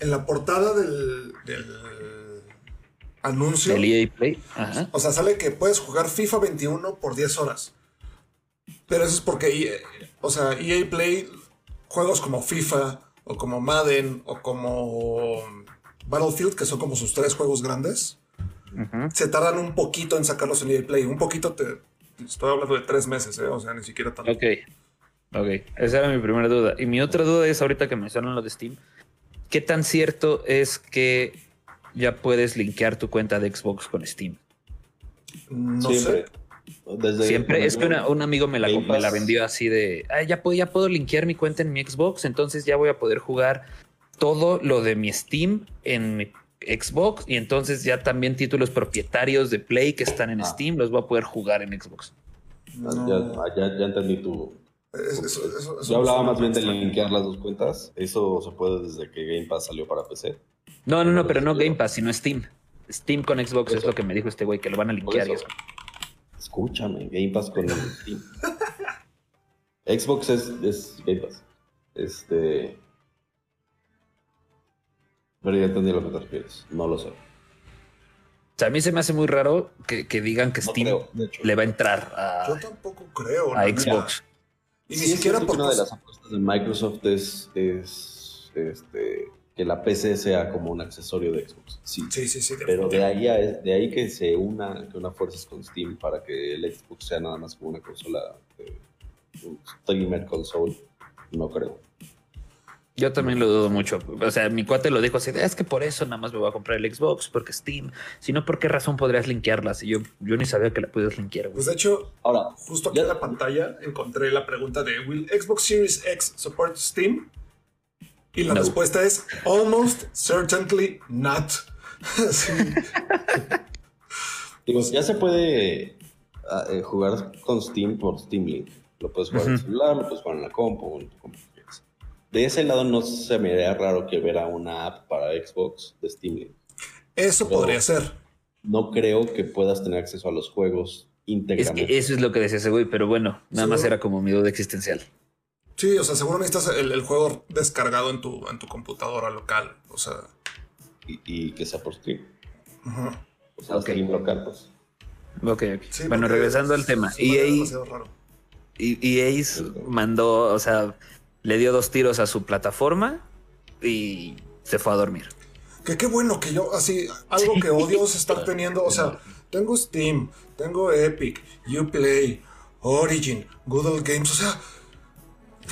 En la portada del, del anuncio, Del EA Play. Ajá. o sea, sale que puedes jugar FIFA 21 por 10 horas. Pero eso es porque, EA o sea, EA Play, juegos como FIFA, o como Madden, o como Battlefield, que son como sus tres juegos grandes, se tardan un poquito en sacarlos en EA Play. Un poquito te. Estoy hablando de tres meses, ¿eh? o sea, ni siquiera tanto. Ok. Ok. Esa era mi primera duda. Y mi otra duda es ahorita que mencionan lo de Steam. ¿Qué tan cierto es que ya puedes linkear tu cuenta de Xbox con Steam? No Siempre. sé. Desde Siempre es que una- un amigo me la, me la vendió así de, "Ah, ya, puedo, ya puedo linkear mi cuenta en mi Xbox, entonces ya voy a poder jugar todo lo de mi Steam en mi Xbox y entonces ya también títulos propietarios de Play que están en Ah. Steam los voy a poder jugar en Xbox. No. Ya, ya, ya entendí tu. Es- eso- eso- eso Yo hablaba más bien de linkear las dos cuentas. Eso se puede desde que Game Pass salió para PC. No, no, no, pero no Game Pass, sino Steam. Steam con Xbox es lo que me dijo este güey, que lo van a linkear y eso. eso. Escúchame, Game Pass con Steam. Xbox es, es Game Pass. Este. Pero ya entendí lo que te refieres. No lo sé. O sea, a mí se me hace muy raro que, que digan que No Steam creo, le va a entrar Yo a, tampoco creo. a la neta. Y Sí, ni es siquiera por una de las apuestas de Microsoft es, es este, que la PC sea como un accesorio de Xbox. Sí. Sí, sí, sí. Pero de ahí, a- de ahí que se una, que una fuerzas con Steam para que el Xbox sea nada más como una consola, eh, un streamer console, no creo. Yo también lo dudo mucho. O sea, mi cuate lo dijo así, es que por eso nada más me voy a comprar el Xbox, porque Steam. Si no, ¿por qué razón podrías linkearlas? Y yo, yo ni sabía que la podías linkear, güey. Pues de hecho, Ahora, justo aquí Ya- en la pantalla encontré la pregunta de ¿Will Xbox Series X support Steam? Y la No. respuesta es Almost certainly not. Sí. digo, ya se puede ah, eh, jugar con Steam por Steam Link. Lo puedes jugar en el celular, lo puedes jugar en la compu, en tu compu. De ese lado no se me haría raro que hubiera una app para Xbox de Steam. Eso Pero- podría ser. No creo que puedas tener acceso a los juegos Es íntegramente. que eso es lo que decía ese güey, pero bueno, nada más era como mi duda existencial. Sí, o sea, seguro necesitas el, el juego descargado en tu, en tu computadora local. O sea, y, y que sea por stream. ujú. O sea, Ok. stream local, pues. Ok, ok. Sí, bueno, regresando al es- tema. es EA, raro. y- EA s- mandó, o sea, le dio dos tiros a su plataforma y se fue a dormir. Que qué bueno que yo, así, algo que odio es estar teniendo, o sea, tengo Steam, tengo Epic, Uplay, Origin, Google Games, o sea,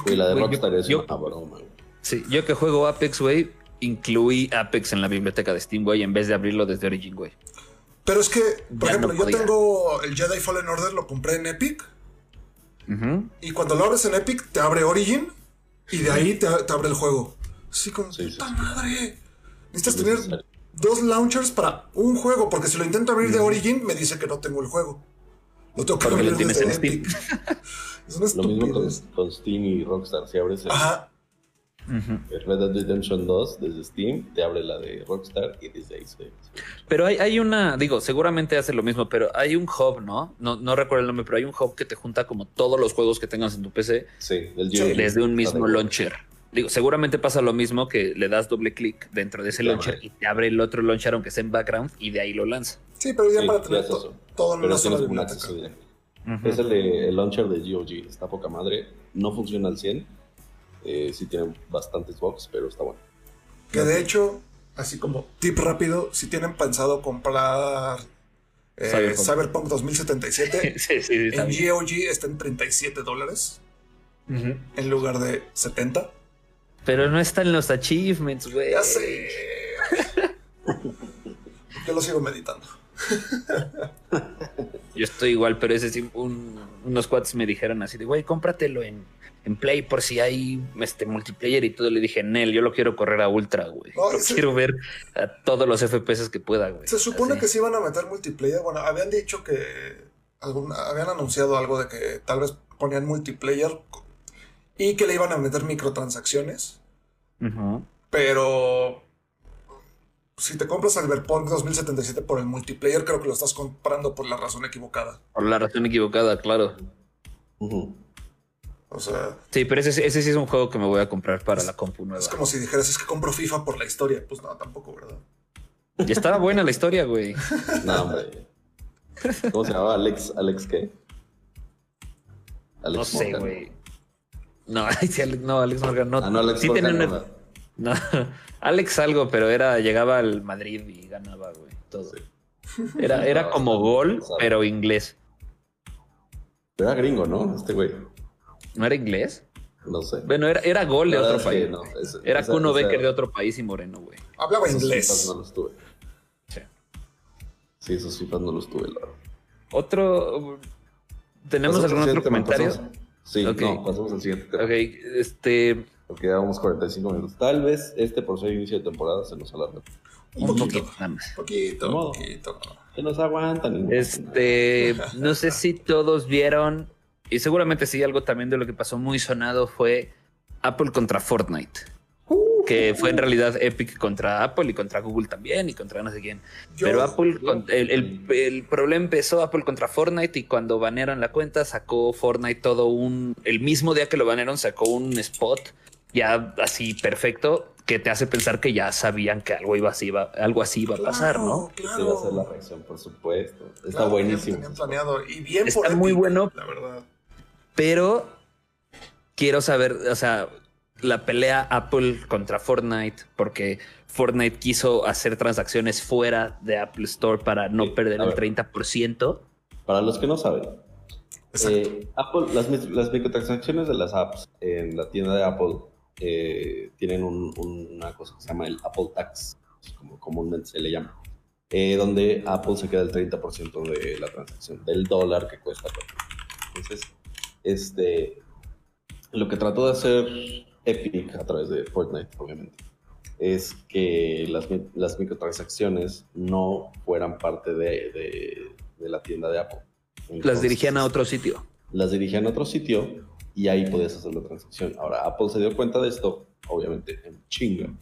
Y la de Rockstar es yo- una broma. güey. Sí, yo que juego Apex, güey, incluí Apex en la biblioteca de Steam, güey, en vez de abrirlo desde Origin, güey. pero es que, por Ya ejemplo, no yo tengo el Jedi Fallen Order, lo compré en Epic, y cuando lo abres en Epic, te abre Origin, y de ahí te, te abre el juego. Sí, como Sí, puta sí. madre. Necesitas Es tener dos launchers para un juego, porque si lo intento abrir de Origin, me dice que no tengo el juego. Lo tengo que lo abrir tienes desde en Steam. Epic. es una Lo mismo con Steam y Rockstar. Si abres el, Ajá. El Red Dead Redemption 2 desde Steam, te abre la de Rockstar y desde ahí se. Pero hay, hay una, digo, seguramente hace lo mismo, pero hay un hub, ¿no? ¿no? No recuerdo el nombre, pero hay un hub que te junta como todos los juegos que tengas en tu PC Sí, del Sí. Desde un mismo launcher. Digo, seguramente pasa lo mismo que le das doble clic dentro de ese launcher y te abre el otro launcher aunque sea en background y de ahí lo lanza. Sí, pero ya Sí, para tener todo en Pero una tienes como un biblioteca. acceso directo. Es el, de- el launcher de GOG. Está poca madre. No funciona al 100. Eh, sí tiene bastantes bugs, pero está bueno. Que de hecho, así como tip rápido, si tienen pensado comprar eh, Cyberpunk. Cyberpunk 2077, sí, sí, en. GOG está en 37 dólares en lugar de 70. Pero no están los achievements, güey. Ya sé. Yo lo sigo meditando. Yo estoy igual, pero ese sí, un- unos cuates me dijeron así de, güey, cómpratelo en, en Play por si hay este multiplayer y todo. Le dije, Nel, yo lo quiero correr a ultra, güey. No, ese- quiero ver a todos los FPS que pueda, güey. Se supone Así. que sí iban a meter multiplayer. Bueno, habían dicho que. habían anunciado algo de que tal vez ponían multiplayer y que le iban a meter microtransacciones. Ujú. Pero. Si te compras Cyberpunk 2077 por el multiplayer, creo que lo estás comprando por la razón equivocada. Por la razón equivocada, claro. O sea, Sí, pero ese, ese sí es un juego que me voy a comprar para la compu nueva. es como si dijeras, es que compro FIFA por la historia. Pues no, tampoco, ¿verdad? Y estaba buena la historia, güey. No, hombre. ¿Cómo se llamaba? ¿Alex, Alex qué? Alex No sé, Morgan. güey. No, no, Alex Morgan no. Ah, no, Alex sí Morgan. tenía no, una- No, Alex algo, pero era, llegaba al Madrid y ganaba, güey. Todo. Sí. Era, era como gol, pero inglés. Era gringo, ¿no? Este güey. ¿No era inglés? No sé. Bueno, era, era gol de otro país. que no, güey. ese- era esa- Kuno esa- Becker de otro país y moreno, güey. Hablaba Esos inglés. FIFAs no los tuve. Sí. Sí, esos FIFAs no los tuve, la verdad. Otro. ¿Tenemos algún al otro comentario? pasamos- Sí, Ok. no, pasamos al siguiente tema. Ok, este. Porque llevamos 45 minutos. Tal vez este, por ser inicio de temporada, se nos alarga. Un Un poquito. poquito nada más. Poquito, modo. poquito. Se nos aguantan. Este, no sé si todos vieron, y seguramente sí, algo también de lo que pasó muy sonado fue Apple contra Fortnite. Que fue en realidad Epic contra Apple y contra Google también y contra no sé quién. Yo- Pero Apple, el, el- el problema empezó Apple contra Fortnite y cuando banearon la cuenta sacó Fortnite todo un, el mismo día que lo banearon sacó un spot ya así perfecto que te hace pensar que ya sabían que algo iba así, iba, algo así iba a pasar, ¿no? Esta iba a ser la Claro. reacción, por supuesto. Está Claro, buenísimo. planeado. Y bien Está por muy bueno. La verdad. Pero quiero saber, o sea, la pelea Apple contra Fortnite, porque Fortnite quiso hacer transacciones fuera de Apple Store para no Sí, perder el ver. 30%. Para los que no saben, eh, Apple, las, las microtransacciones de las apps en la tienda de Apple eh, tienen un- un- una cosa que se llama el Apple Tax, como comúnmente se le llama, eh, donde Apple se queda el 30% de la transacción, del dólar que cuesta. Entonces, este, lo que trató de hacer Epic a través de Fortnite, obviamente, es que las, las microtransacciones no fueran parte de, de- de la tienda de Apple. Las Entonces, dirigían a otro sitio. Las dirigían a otro sitio y ahí podías hacer la transacción. Ahora, Apple se dio cuenta de esto, obviamente en chinga,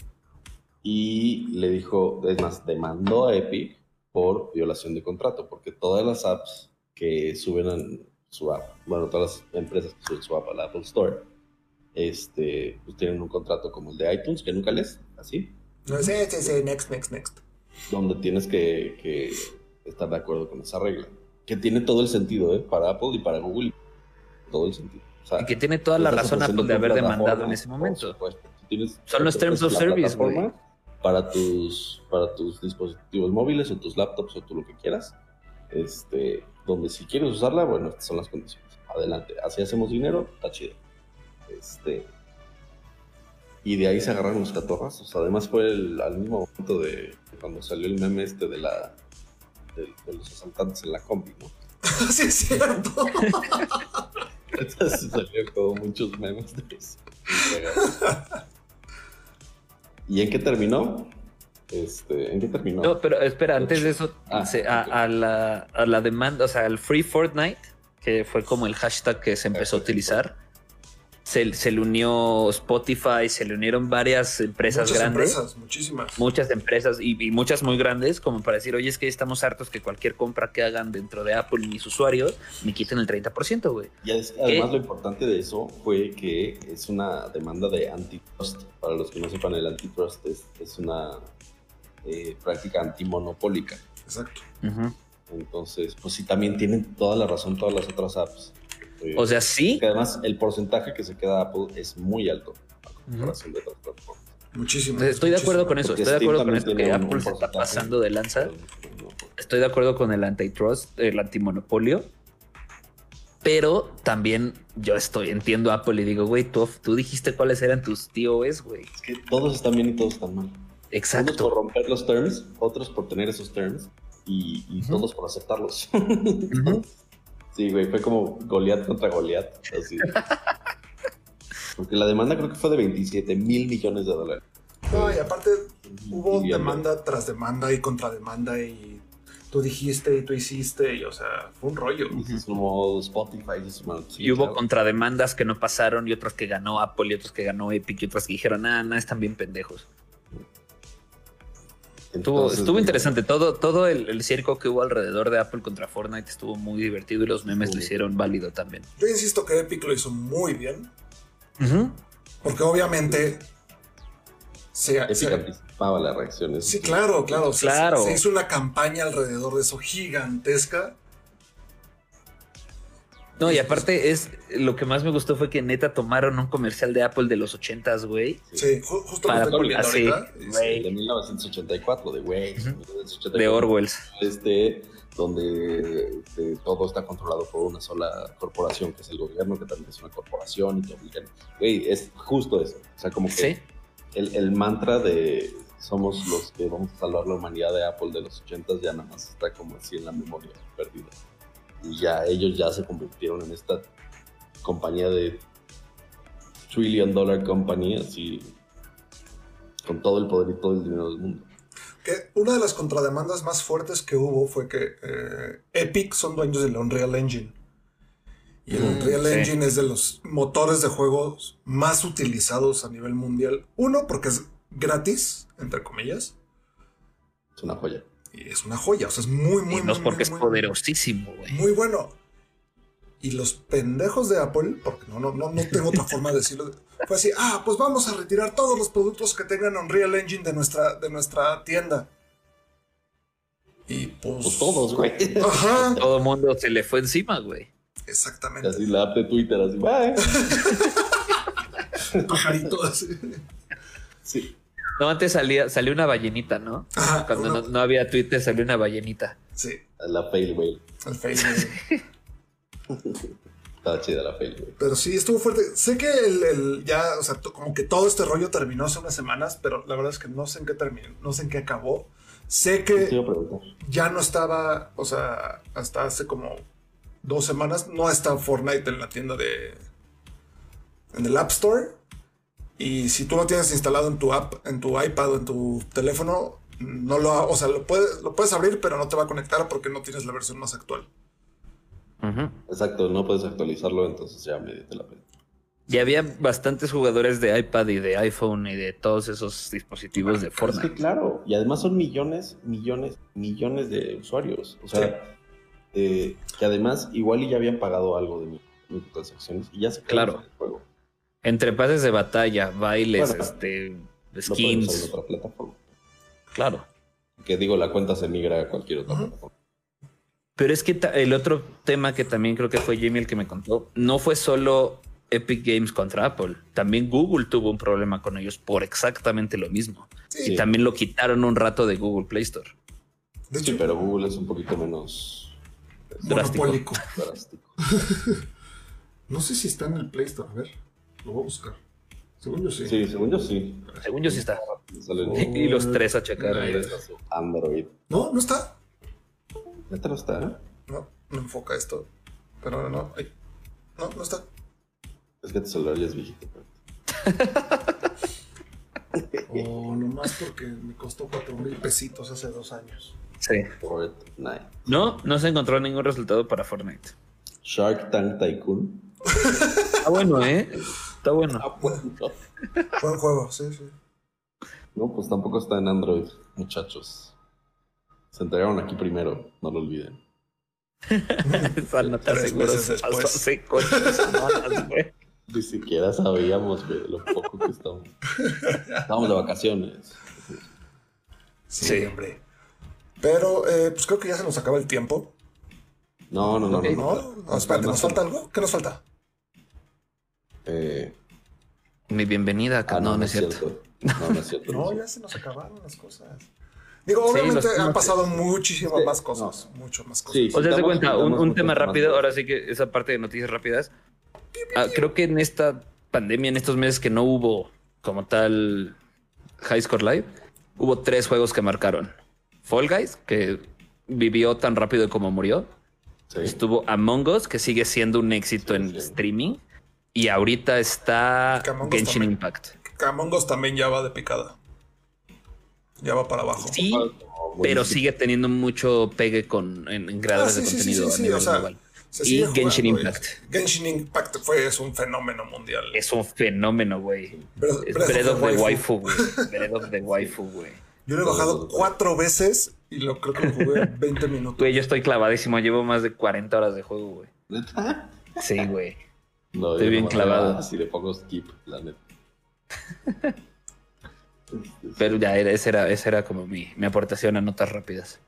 y le dijo, es más, demandó a Epic por violación de contrato, porque todas las apps que suben a su app, bueno, todas las empresas que suben su app a la Apple Store, este, pues tienen un contrato como el de iTunes, que nunca lees, así, No, sí, sí, sí, next, next, next. donde tienes que, que estar de acuerdo con esa regla. Que tiene todo el sentido, ¿eh? Para Apple y para Google. Todo el sentido. O sea, Y que tiene toda la razón Apple de haber demandado en ese por momento. tienes- Son los terms of service, güey. Para tus, para tus dispositivos móviles o tus laptops o tú lo que quieras. Este, donde si quieres usarla, bueno, estas son las condiciones. Adelante. Así hacemos dinero, está chido. Este, y de ahí se agarraron los catorrazos. Además fue el- al mismo momento de cuando salió el meme este de la de, de los asaltantes en la combi, ¿no? sí, es cierto. Entonces salió como muchos memes de eso. ¿Y en qué terminó? Este, ¿En qué terminó? No, pero espera, antes de eso, Ah, se- a, a la, a la demanda, o sea, el Free Fortnite, que fue como el hashtag que se empezó a utilizar, se, se le unió Spotify, se le unieron varias empresas Muchas grandes. empresas, muchísimas. muchas empresas y, y muchas muy grandes como para decir, oye, es que estamos hartos que cualquier compra que hagan dentro de Apple mis usuarios me quiten el 30%, güey. Y es- además lo importante de eso fue que es una demanda de antitrust. Para los que no sepan, el antitrust es, es una eh, práctica antimonopólica. Exacto. Entonces, pues sí, también tienen toda la razón todas las otras apps. Eh, O sea, sí, que además el porcentaje que se queda Apple es muy alto a comparación de otras plataformas. Muchísimo. estoy de acuerdo con eso, Porque estoy de Steam acuerdo con eso, que Apple un se está pasando de lanza. Estoy de acuerdo con el antitrust, el antimonopolio. Pero también yo estoy, entiendo a Apple y digo, güey, tú, tú dijiste cuáles eran tus TOS, güey. Es que todos están bien y todos están mal. Unos por Exacto. romper los terms, otros por tener esos terms y, y Ujú. todos por aceptarlos. Ujú. Sí, güey, fue como Goliat contra Goliat. Así. Porque la demanda creo que fue de 27 mil millones de dólares. No, y aparte hubo Y demanda tras demanda y contrademanda y tú dijiste y tú hiciste y o sea, fue un rollo. Y sumó Spotify, se sumaron- sí, Y hubo claro. contrademandas que no pasaron y otras que ganó Apple y otras que ganó Epic y otras que dijeron, ah, no, están bien pendejos. Estuvo, Entonces, estuvo digo, interesante. Todo, todo el, el circo que hubo alrededor de Apple contra Fortnite estuvo muy divertido y los memes lo hicieron válido también. Yo insisto que Epic lo hizo muy bien, porque obviamente se, Epic se- anticipaba las reacciones. sí, claro, claro, se- Claro. Se, hizo una campaña alrededor de eso gigantesca. No, y aparte es lo que más me gustó fue que neta tomaron un comercial de Apple de los ochentas, güey. Sí, ju- justo Para así, ahorita. güey. De 1984, de güey. Ujú. 1984, De Orwell. Este, donde este, todo está controlado por una sola corporación, que es el gobierno, que también es una corporación y te obligan. Güey, es justo eso. O sea, como que Sí. el, el mantra de somos los que vamos a salvar la humanidad de Apple de los 80 ya nada más está como así en la memoria perdida. Y ya ellos ya se convirtieron en esta compañía de trillion dollar company, así con todo el poder y todo el dinero del mundo. Que una de las contrademandas más fuertes que hubo fue que eh, Epic son dueños del Unreal Engine. Y el Mm, Unreal sí. Engine es de los motores de juegos más utilizados a nivel mundial. Uno, porque es gratis, entre comillas, Es una joya. Y es una joya. O sea, es muy, muy, Y no es muy, porque muy, es muy- poderosísimo, güey. Muy bueno. Y los pendejos de Apple, porque no, no, no, no tengo otra forma de decirlo, fue así, ah, pues vamos a retirar todos los productos que tengan Unreal Engine de nuestra, de nuestra tienda. Y pues... Pues todos, güey. Ajá, Todo el mundo se le fue encima, güey. exactamente. Así la app de Twitter, así, bye. Pajarito así. Sí. No, antes salía, salió una ballenita, ¿no? Ajá, Cuando uno- no, no había Twitter salió una ballenita. Sí, La fail, güey. el Facebook. Estaba chida la fail, güey. Pero sí, estuvo fuerte. Sé que el, el- ya, o sea, como que todo este rollo terminó hace unas semanas, pero la verdad es que no sé en qué terminó, no sé en qué acabó. Sé que ya no estaba, o sea, hasta hace como dos semanas, no está Fortnite en la tienda de. en el App Store. Y si tú lo tienes instalado en tu app, en tu iPad o en tu teléfono, no lo, o sea, lo puedes, lo puedes abrir, pero no te va a conectar porque no tienes la versión más actual. Exacto, no puedes actualizarlo, entonces ya me la pena. Y había bastantes jugadores de iPad y de iPhone y de todos esos dispositivos de Es que Fortnite. claro, y además son millones, millones, millones de usuarios. O sea, eh, que además igual y ya habían pagado algo de mi- microtransacciones y ya se Claro. el juego. Entre pases de batalla, bailes, Bueno, este, skins. otra. Claro. Que digo, la cuenta se migra a cualquier otra plataforma. Pero es que ta- el otro tema que también creo que fue Jimmy el que me contó, no fue solo Epic Games contra Apple. También Google tuvo un problema con ellos por exactamente lo mismo. Sí, Y también lo quitaron un rato de Google Play Store. de Sí, hecho, pero Google es un poquito menos drástico. No sé si está en el Play Store, a ver, lo voy a buscar. Según yo sí. Sí, según yo sí. Según yo sí está. Y los tres a checar. Android. No, no está. Neta no está, ¿eh? No, no enfoca esto. Pero no, ay. no, no está. Es que tu celular ya es viejito. pero- Oh, nomás porque me costó cuatro mil pesitos hace dos años. Sí. Fortnite. No, no se encontró ningún resultado para Fortnite. Shark Tank Tycoon. Está bueno, ¿eh? Está bueno. Ah, bueno. Buen juego, sí, sí. No, pues tampoco está en Android, muchachos. Se entregaron aquí primero, no lo olviden. Tres seguro pasó hace cuatro semanas, güey. Ni siquiera sabíamos, güey, lo poco que estamos. Estábamos de vacaciones. Sí, Sí. hombre. Pero, eh, pues creo que ya se nos acaba el tiempo. No, no, no. ¿No? no. No, espérate, ¿nos falta algo? ¿Qué nos falta? Eh, Mi bienvenida acá. ah, no, no es cierto. No, no es cierto. No, ya se nos acabaron las cosas. Digo, Sí, obviamente los han pasado muchísimas Sí, más cosas. Mucho más cosas. Sí, O sea, Damos- cuenta, un, tema rápido, ahora sí que esa parte de noticias rápidas. Ah, creo que en esta pandemia, en estos meses que no hubo como tal High Score Live, hubo tres juegos que marcaron. Fall Guys, que vivió tan rápido como murió. Sí. Estuvo Among Us, que sigue siendo un éxito Sí, en sí. streaming. Y ahorita está Genshin también. Impact. Among Us también ya va de picada. Ya va para abajo. Sí, Como pero sigue teniendo mucho pegue con, en, en creadores Ah, sí, de sí, sí, contenido sí, sí, a nivel o sea, global. Se Y Genshin jugando, Impact. Genshin Impact fue es un fenómeno mundial. Es un fenómeno, güey. Breath- Es Breath Breath of the Waifu. Güey. Breath of the Waifu, güey. Yo lo he bajado cuatro veces y lo creo que lo jugué 20 minutos. Güey, yo estoy clavadísimo. Llevo más de 40 horas de juego, güey. Sí, güey. No, Estoy bien clavado. Así le pongo skip, la neta. Pero ya, era, esa, era, esa era como mi, mi aportación a notas rápidas.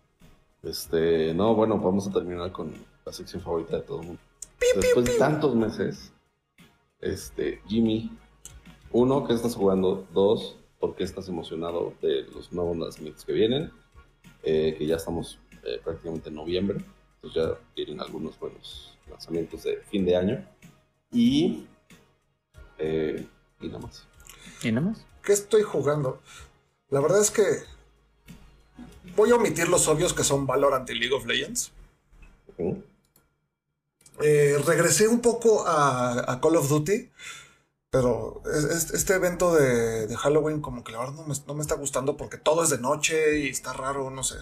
Este, no, bueno, vamos a terminar con la sección favorita de todo el mundo. Después de tantos meses, este, Jimmy, uno, ¿qué estás jugando? Dos, ¿por qué estás emocionado de los nuevos lanzamientos que vienen? Eh, que ya estamos eh, prácticamente en noviembre, entonces ya vienen algunos buenos lanzamientos de fin de año. Y, eh, y nada más. ¿Y nada más? ¿Qué estoy jugando? La verdad es que voy a omitir los obvios que son Valorant y League of Legends. ¿Mm? Eh, regresé un poco a, a Call of Duty, pero es- es- este evento de, de Halloween como que la verdad no me, no me está gustando porque todo es de noche y está raro, no sé.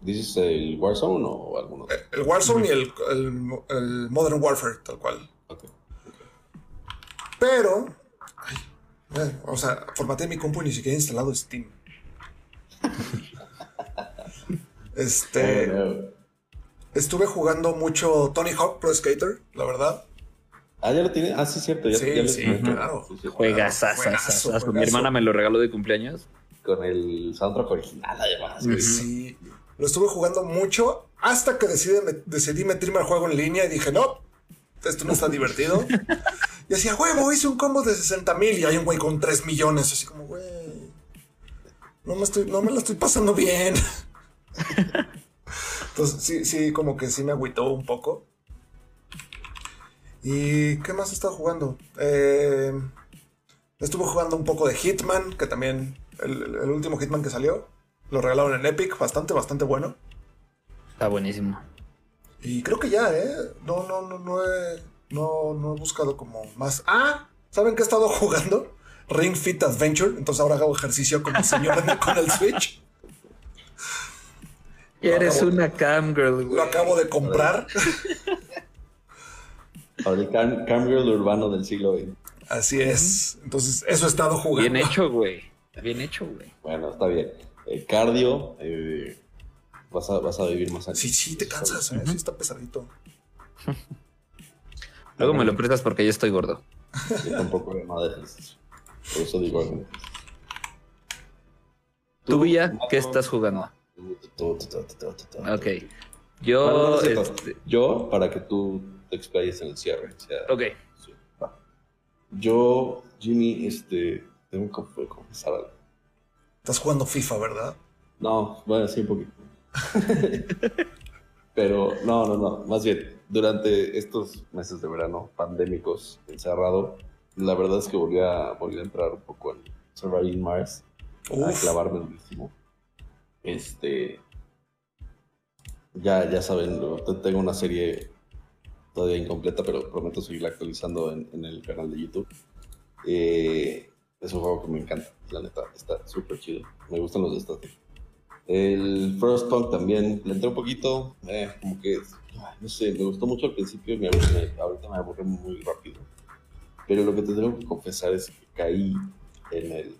¿Dices el Warzone o alguno? otro? Eh, El Warzone y el, el- el Modern Warfare, tal cual. Pero, ay, eh, o sea, formateé mi compu y ni siquiera he instalado Steam. Este, Eh, estuve jugando mucho Tony Hawk Pro Skater, la verdad. Ah, ya lo tiene. Ah, sí, cierto. Ya, Sí, ya lo sí, tiene. claro. Sí, sí. Juegas, Mi hermana me lo regaló de cumpleaños. Con el soundtrack original, además. güey. Sí, lo estuve jugando mucho hasta que decidí, decidí meterme al juego en línea y dije, no, esto no está divertido. y decía, huevo, hice un combo de 60 mil y hay un güey con 3 millones. Así como, güey, no me, estoy, no me la estoy pasando bien. Entonces, sí, sí, como que sí me agüitó un poco. ¿Y qué más he estado jugando? Eh, estuve jugando un poco de Hitman, que también el, el último Hitman que salió. Lo regalaron en Epic, bastante, bastante bueno. Está buenísimo. Y creo que ya, ¿eh? No, no, no, no he, no, no he buscado como más. Ah, ¿saben qué he estado jugando? Ring Fit Adventure. Entonces ahora hago ejercicio como señor con el Switch. Y eres una cam girl, güey. Lo acabo de comprar. Ahora el cam, cam girl urbano del siglo XX. Así es. Entonces, eso he estado jugando. Bien hecho, güey. Bien hecho, güey. Bueno, está bien. El cardio, eh, vas, a, vas a vivir más años. Sí, sí, te cansas, ¿eh? Sí, está pesadito. Luego me lo prestas porque yo estoy gordo. Yo tampoco de ejercicio. Por eso digo algo. ¿Tú, Villa, qué estás jugando? Ok. Yo, este, Yo, para que tú te explayes en el cierre. o sea, ok. sí. Yo, Jimmy, este, tengo que confesar algo. Estás jugando FIFA, ¿verdad? No, bueno, sí, un poquito. Pero no, no, no. Más bien, durante estos meses de verano pandémicos, encerrado, la verdad es que volví a, volví a entrar un poco en Surviving Mars, a clavarme durísimo. Este. Ya, ya saben, tengo una serie todavía incompleta, pero prometo seguirla actualizando en, en el canal de YouTube. Eh, Es un juego que me encanta, la neta, está súper chido. Me gustan los de. El Frostpunk también le entré un poquito, eh, como que, no sé, me gustó mucho al principio me ahorita me aburre muy rápido. Pero lo que te tengo que confesar es que caí en el,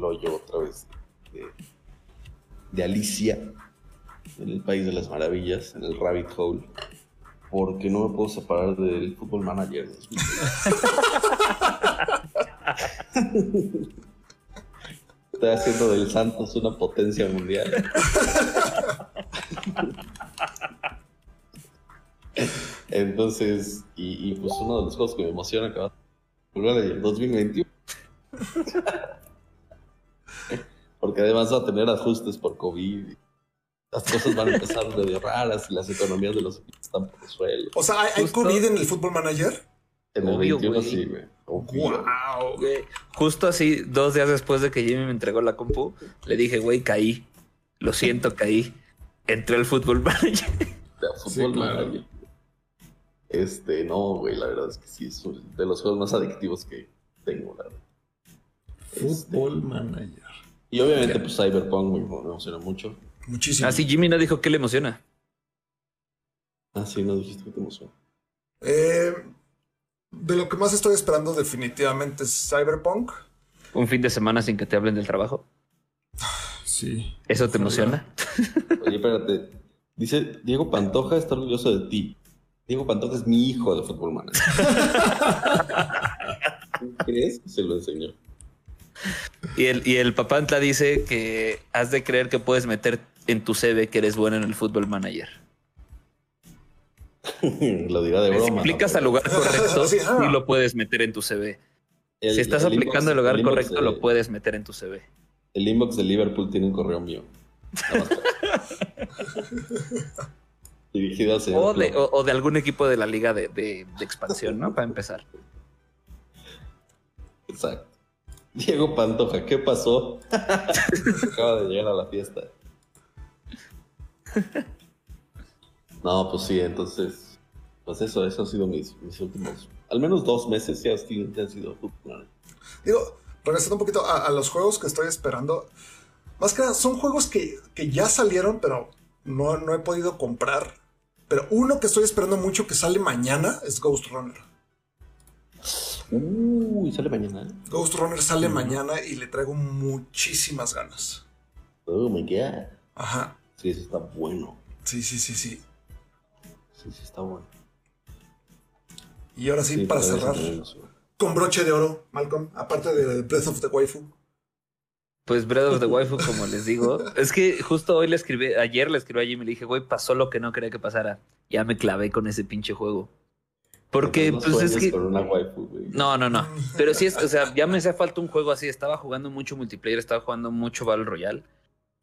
hoyo otra vez de, Alicia, en el País de las Maravillas, en el Rabbit Hole, porque no me puedo separar del Fútbol Manager. Estoy haciendo del Santos una potencia mundial. Entonces, y, y, pues uno de los juegos que me emociona que va a volver en 2021. Porque además va a tener ajustes por COVID. Las cosas van a empezar de raras y las economías de los equipos están por el suelo. O sea, ¿hay, hay COVID en el fútbol manager? En el Obvio, 21 güey. sí, güey. Wow. Güey, Justo así, dos días después de que Jimmy me entregó la compu, le dije, güey, caí. Lo siento, caí. Entré al fútbol manager. Fútbol claro. manager. Este, no, güey, la verdad es que sí, es uno de los juegos más adictivos que tengo, la verdad. Este, Fútbol manager. y obviamente, pues Cyberpunk me, me emociona mucho. Muchísimo. Así Jimmy no dijo que le emociona. Ah, sí, no dijiste que te emociona. Eh, de lo que más estoy esperando definitivamente es Cyberpunk. Un fin de semana sin que te hablen del trabajo. Sí. ¿Eso te emociona? Oye, espérate. Dice, Diego Pantoja está orgulloso de ti. Diego Pantoja es mi hijo de fútbol manager. ¿Tú ¿Crees se lo enseñó? Y el, y el papantla dice que has de creer que puedes meter en tu CV que eres bueno en el fútbol manager. lo dirá de Si broma. aplicas ¿no? al lugar correcto, Sí, ah. lo puedes meter en tu CV. El- si estás el aplicando lugar el inbox correcto, de- lo puedes meter en tu CV. El inbox de Liverpool tiene un correo mío. Dirigido señor O de, o, o de algún equipo de la liga de, de- de expansión, ¿no? Para empezar. Exacto. Diego Pantoja, ¿qué pasó? Acaba de llegar a la fiesta. No, pues sí, entonces, pues eso, eso ha sido mis, mis últimos, al menos dos meses ya, han sido- han. Digo, regresando un poquito a, a los juegos que estoy esperando. Más que nada, son juegos que, que ya salieron, pero no, no he podido comprar. Pero uno que estoy esperando mucho que sale mañana es Ghost Runner. Uy, sale mañana. ¿eh? Ghost Runner sale mañana y le traigo muchísimas ganas. Oh my god. Ajá. Sí, eso está bueno. Sí, sí, sí, sí. Sí, sí, está bueno. Y ahora sí, Sí, para cerrar, con broche de oro, Malcolm, aparte de Breath of the Waifu. Pues Breath of the Waifu, como les digo. Es que justo hoy le escribí, ayer le escribí a Jimmy y le dije, güey, pasó lo que no quería que pasara. Ya me clavé con ese pinche juego. Porque, No pues es que. Con una waifu, güey. No, no, no. Pero sí es, o sea, ya me hacía falta un juego así. Estaba jugando mucho multiplayer, estaba jugando mucho Battle Royale.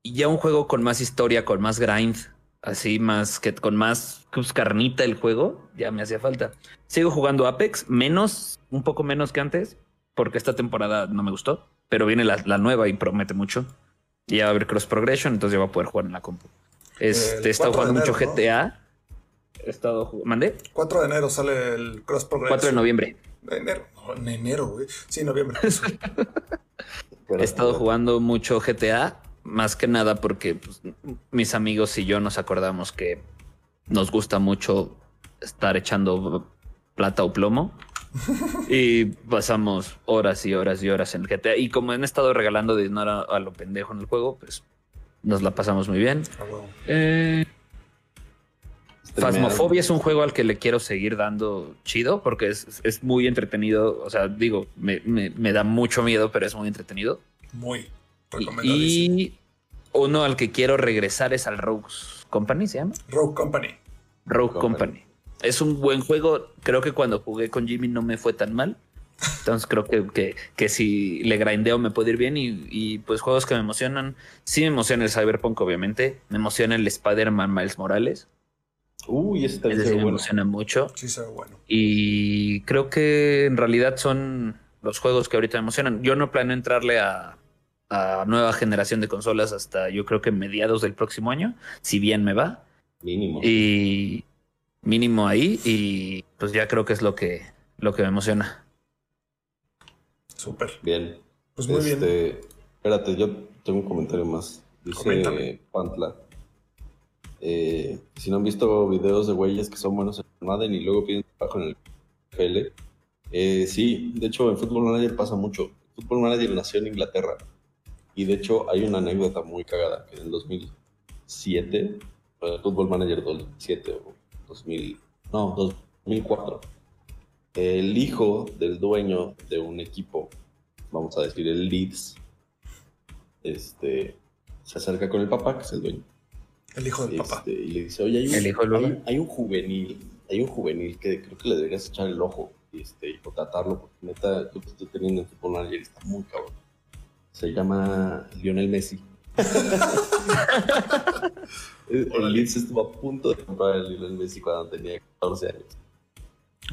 Y ya un juego con más historia, con más grind, así más que con más pues, carnita el juego, ya me hacía falta. Sigo jugando Apex, menos, un poco menos que antes, porque esta temporada no me gustó, pero viene la, la nueva y promete mucho. Y ya va a haber cross progression, entonces ya va a poder jugar en la compu. Este, he estado 4 de jugando mucho. GTA. He estado jugando. ¿Mandé? 4 de enero sale el Cross Progress. 4 de noviembre. De enero. No, en enero, güey. Sí, noviembre. He estado jugando mucho GTA, más que nada porque pues, mis amigos y yo nos acordamos que nos gusta mucho estar echando plata o plomo. y pasamos horas y horas y horas en el GTA. Y como han estado regalando dinero a lo pendejo en el juego, pues nos la pasamos muy bien. Ah. Eh. Phasmophobia es un juego al que le quiero seguir dando chido porque es, es muy entretenido. O sea, digo, me, me- me da mucho miedo, pero es muy entretenido. Muy. Y uno al que quiero regresar es al Rogues Company, ¿se llama? Rogue Company. Rogue Company. Company. Es un buen juego. Creo que cuando jugué con Jimmy no me fue tan mal. Entonces creo que, que, que si le grindeo me puede ir bien y, y, pues juegos que me emocionan. Sí me emociona el Cyberpunk, obviamente. Me emociona el Spider-Man Miles Morales. Uy, ese también me emociona mucho. Sí, se ve bueno. Y creo que en realidad son los juegos que ahorita me emocionan. Yo no planeo entrarle a, a nueva generación de consolas hasta yo creo que mediados del próximo año, si bien me va. Mínimo. Y mínimo ahí. Y pues ya creo que es lo que, lo que me emociona. Súper. Bien. Pues muy bien. Este, Espérate, yo tengo un comentario más. Dice Coméntame. Pantla. eh, si no han visto videos de güeyes que son buenos en Madden y luego piden trabajo en el FL. Eh, sí, de hecho en Football Manager pasa mucho. Football Manager nació en Inglaterra. Y de hecho hay una anécdota muy cagada que en el 2007, eh, Football Manager 2007 o 2000, no, 2004, el hijo del dueño de un equipo, vamos a decir el Leeds, este, se acerca con el papá, que es el dueño, El hijo del papá. este, y le dice, oye, hay un, El hijo del hay, hay un juvenil, hay un juvenil que creo que le deberías echar el ojo y, este, y contratarlo, porque neta, lo que estoy teniendo en Football Manager está muy cabrón. Se llama Lionel Messi. el el Leeds estuvo a punto de comprar a Lionel Messi cuando tenía 14 años.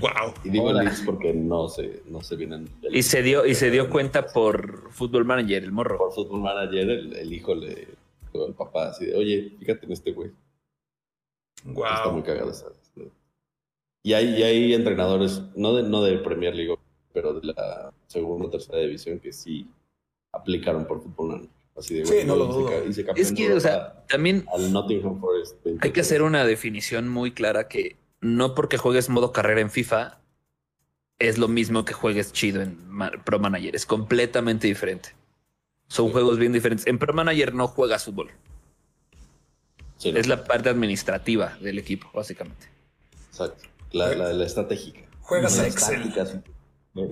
Wow. Y digo Hola. Leeds porque no se, no se vienen. Y se dio, y se dio cuenta por Football Manager, el morro. Por Football Manager, el, el hijo le dijo al papá así de, oye, fíjate en este güey. Está muy Wow. cagado. ¿sabes? Y hay, y hay entrenadores, no de, no de Premier League, pero de la segunda o tercera división que sí aplicaron por fútbol. Así de, Sí, güey, no lo y se dudo. Es que, o sea, también al Nottingham Forest. 20. hay que hacer una definición muy clara que no porque juegues modo carrera en FIFA es lo mismo que juegues chido en Pro Manager. Es completamente diferente. Son juegos bien diferentes. En Pro Manager no juegas fútbol. Sí, ¿no? Es la parte administrativa del equipo, básicamente. Exacto. La, la, la estratégica. Juegas a Excel. táctica, sí. No.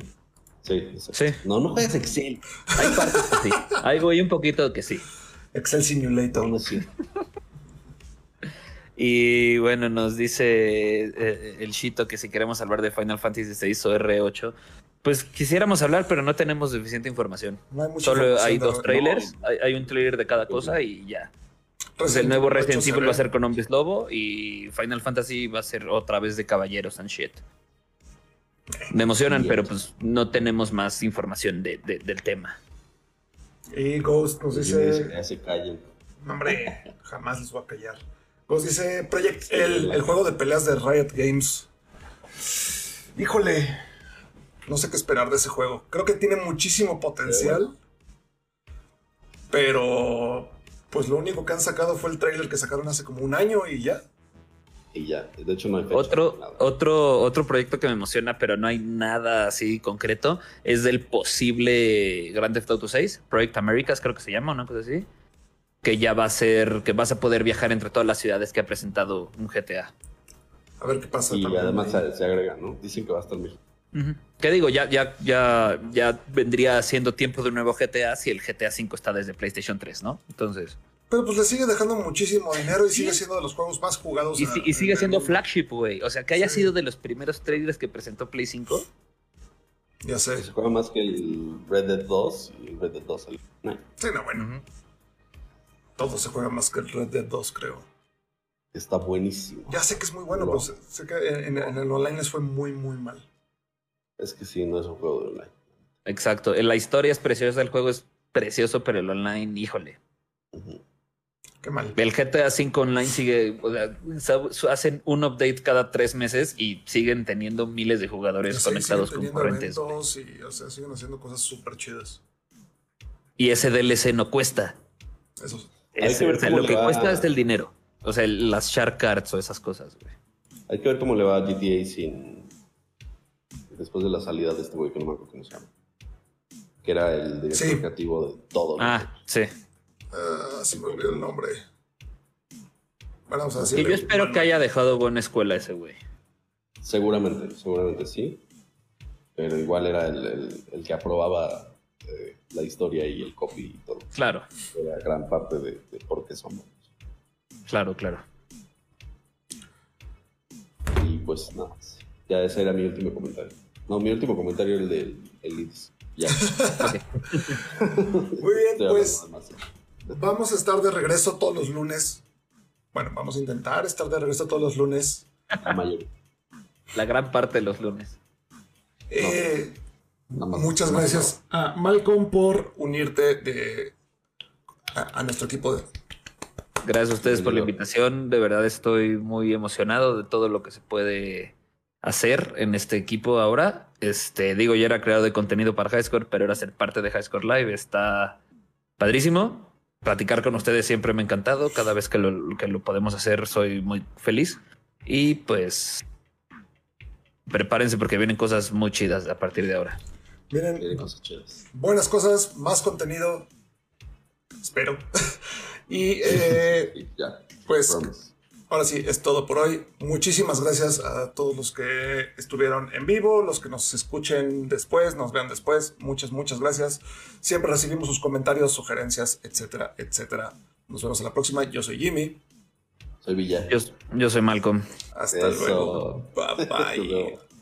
Sí. Sí. No, no juegas Excel. Hay partes que sí. Hay güey, un poquito que sí. Excel Simulator. No, cierto. Y bueno, nos dice eh, el Shito que si queremos hablar de Final Fantasy VI o R8, pues quisiéramos hablar, pero no tenemos suficiente información. No hay mucha Solo información hay dos no, trailers, hay, hay un trailer de cada cosa y ya. Pues el nuevo Resident 8 se Evil va a ser con hombres lobo y Final Fantasy va a ser otra vez de caballeros and shit. Me emocionan, pero pues no tenemos más información de- de- del tema. Y Ghost nos dice. Ya se callen. Hombre, jamás les voy a callar. Ghost dice Project el, el juego de peleas de Riot Games. Híjole, no sé qué esperar de ese juego. Creo que tiene muchísimo potencial. Pero, pues lo único que han sacado fue el trailer que sacaron hace como un año y ya. Y ya. De hecho, no hay fecha. Otro, otro, otro proyecto que me emociona, pero no hay nada así concreto, es del posible Grand Theft Auto 6, Project Americas, creo que se llama, una cosa así. Que ya va a ser, que vas a poder viajar entre todas las ciudades que ha presentado un GTA. A ver qué pasa. Y también además se, se agrega, ¿no? Dicen que va a estar mejor. ¿Qué digo? Ya, ya, ya, ya vendría siendo tiempo de un nuevo GTA si el GTA 5 está desde PlayStation 3, ¿no? Entonces. Pero pues le sigue dejando muchísimo dinero y sigue siendo de los juegos más jugados. Y, a- si- y sigue en siendo el- flagship, güey. O sea, que haya Sí. sido de los primeros trailers que presentó Play 5. Ya sé. Se juega más que el Red Dead 2 y el Red Dead 2 salió. No, Sí, no, bueno. Todo se juega más que el Red Dead 2, creo. está buenísimo. Ya sé que es muy bueno, No. pero sé, sé que en, en el online les fue muy, muy mal. Es que sí, no es un juego de online. Exacto. La historia es preciosa, el juego es precioso, pero el online, híjole. Ujú. Qué mal. El GTA 5 online sigue, o sea, hacen un update cada tres meses y siguen teniendo miles de jugadores Sí, conectados concurrentes. y, o sea, siguen haciendo cosas súper chidas. Y ese DLC no cuesta. Eso. Hay Es- que ver o sea, cómo lo que va. cuesta es el dinero. O sea, el- las shark cards o esas cosas, güey. Hay que ver cómo le va a GTA sin. Después de la salida de este güey que no me acuerdo cómo se llama. Que era el director Sí. creativo de todo. Ah, sí. Ah, se me olvidó el nombre. Bueno, vamos a Y decirle. yo espero que haya dejado buena escuela ese güey. Seguramente, seguramente sí. Pero igual era el, el- el que aprobaba eh, la historia y el copy y todo. Claro, Era gran parte de, de por qué somos. claro, claro. Y pues nada más. Ya ese era mi último comentario. No, mi último comentario era el del el Leeds. Ya. Muy bien, Estoy pues. Vamos a estar de regreso todos los lunes. Bueno, vamos a intentar estar de regreso todos los lunes. La mayoría. La gran parte de los lunes. Eh, muchas gracias a Malcolm por unirte de, a, a nuestro equipo de, Gracias a ustedes por la invitación. De verdad estoy muy emocionado de todo lo que se puede hacer en este equipo ahora. Este, digo, ya era creador de contenido para Highscore, pero era ser parte de Highscore Live. Está padrísimo. Platicar con ustedes siempre me ha encantado. Cada vez que lo, que lo podemos hacer, soy muy feliz. Y pues prepárense porque vienen cosas muy chidas a partir de ahora. Vienen cosas chidas. buenas cosas, más contenido. Espero. y eh, ya. pues. Ahora sí, es todo por hoy. Muchísimas gracias a todos los que estuvieron en vivo, los que nos escuchen después, nos vean después. Muchas, muchas gracias. Siempre recibimos sus comentarios, sugerencias, etcétera, etcétera. Nos vemos en la próxima. Yo soy Jimmy. Soy Villa. Yo, yo soy Malcolm. Hasta Eso. luego. Bye bye.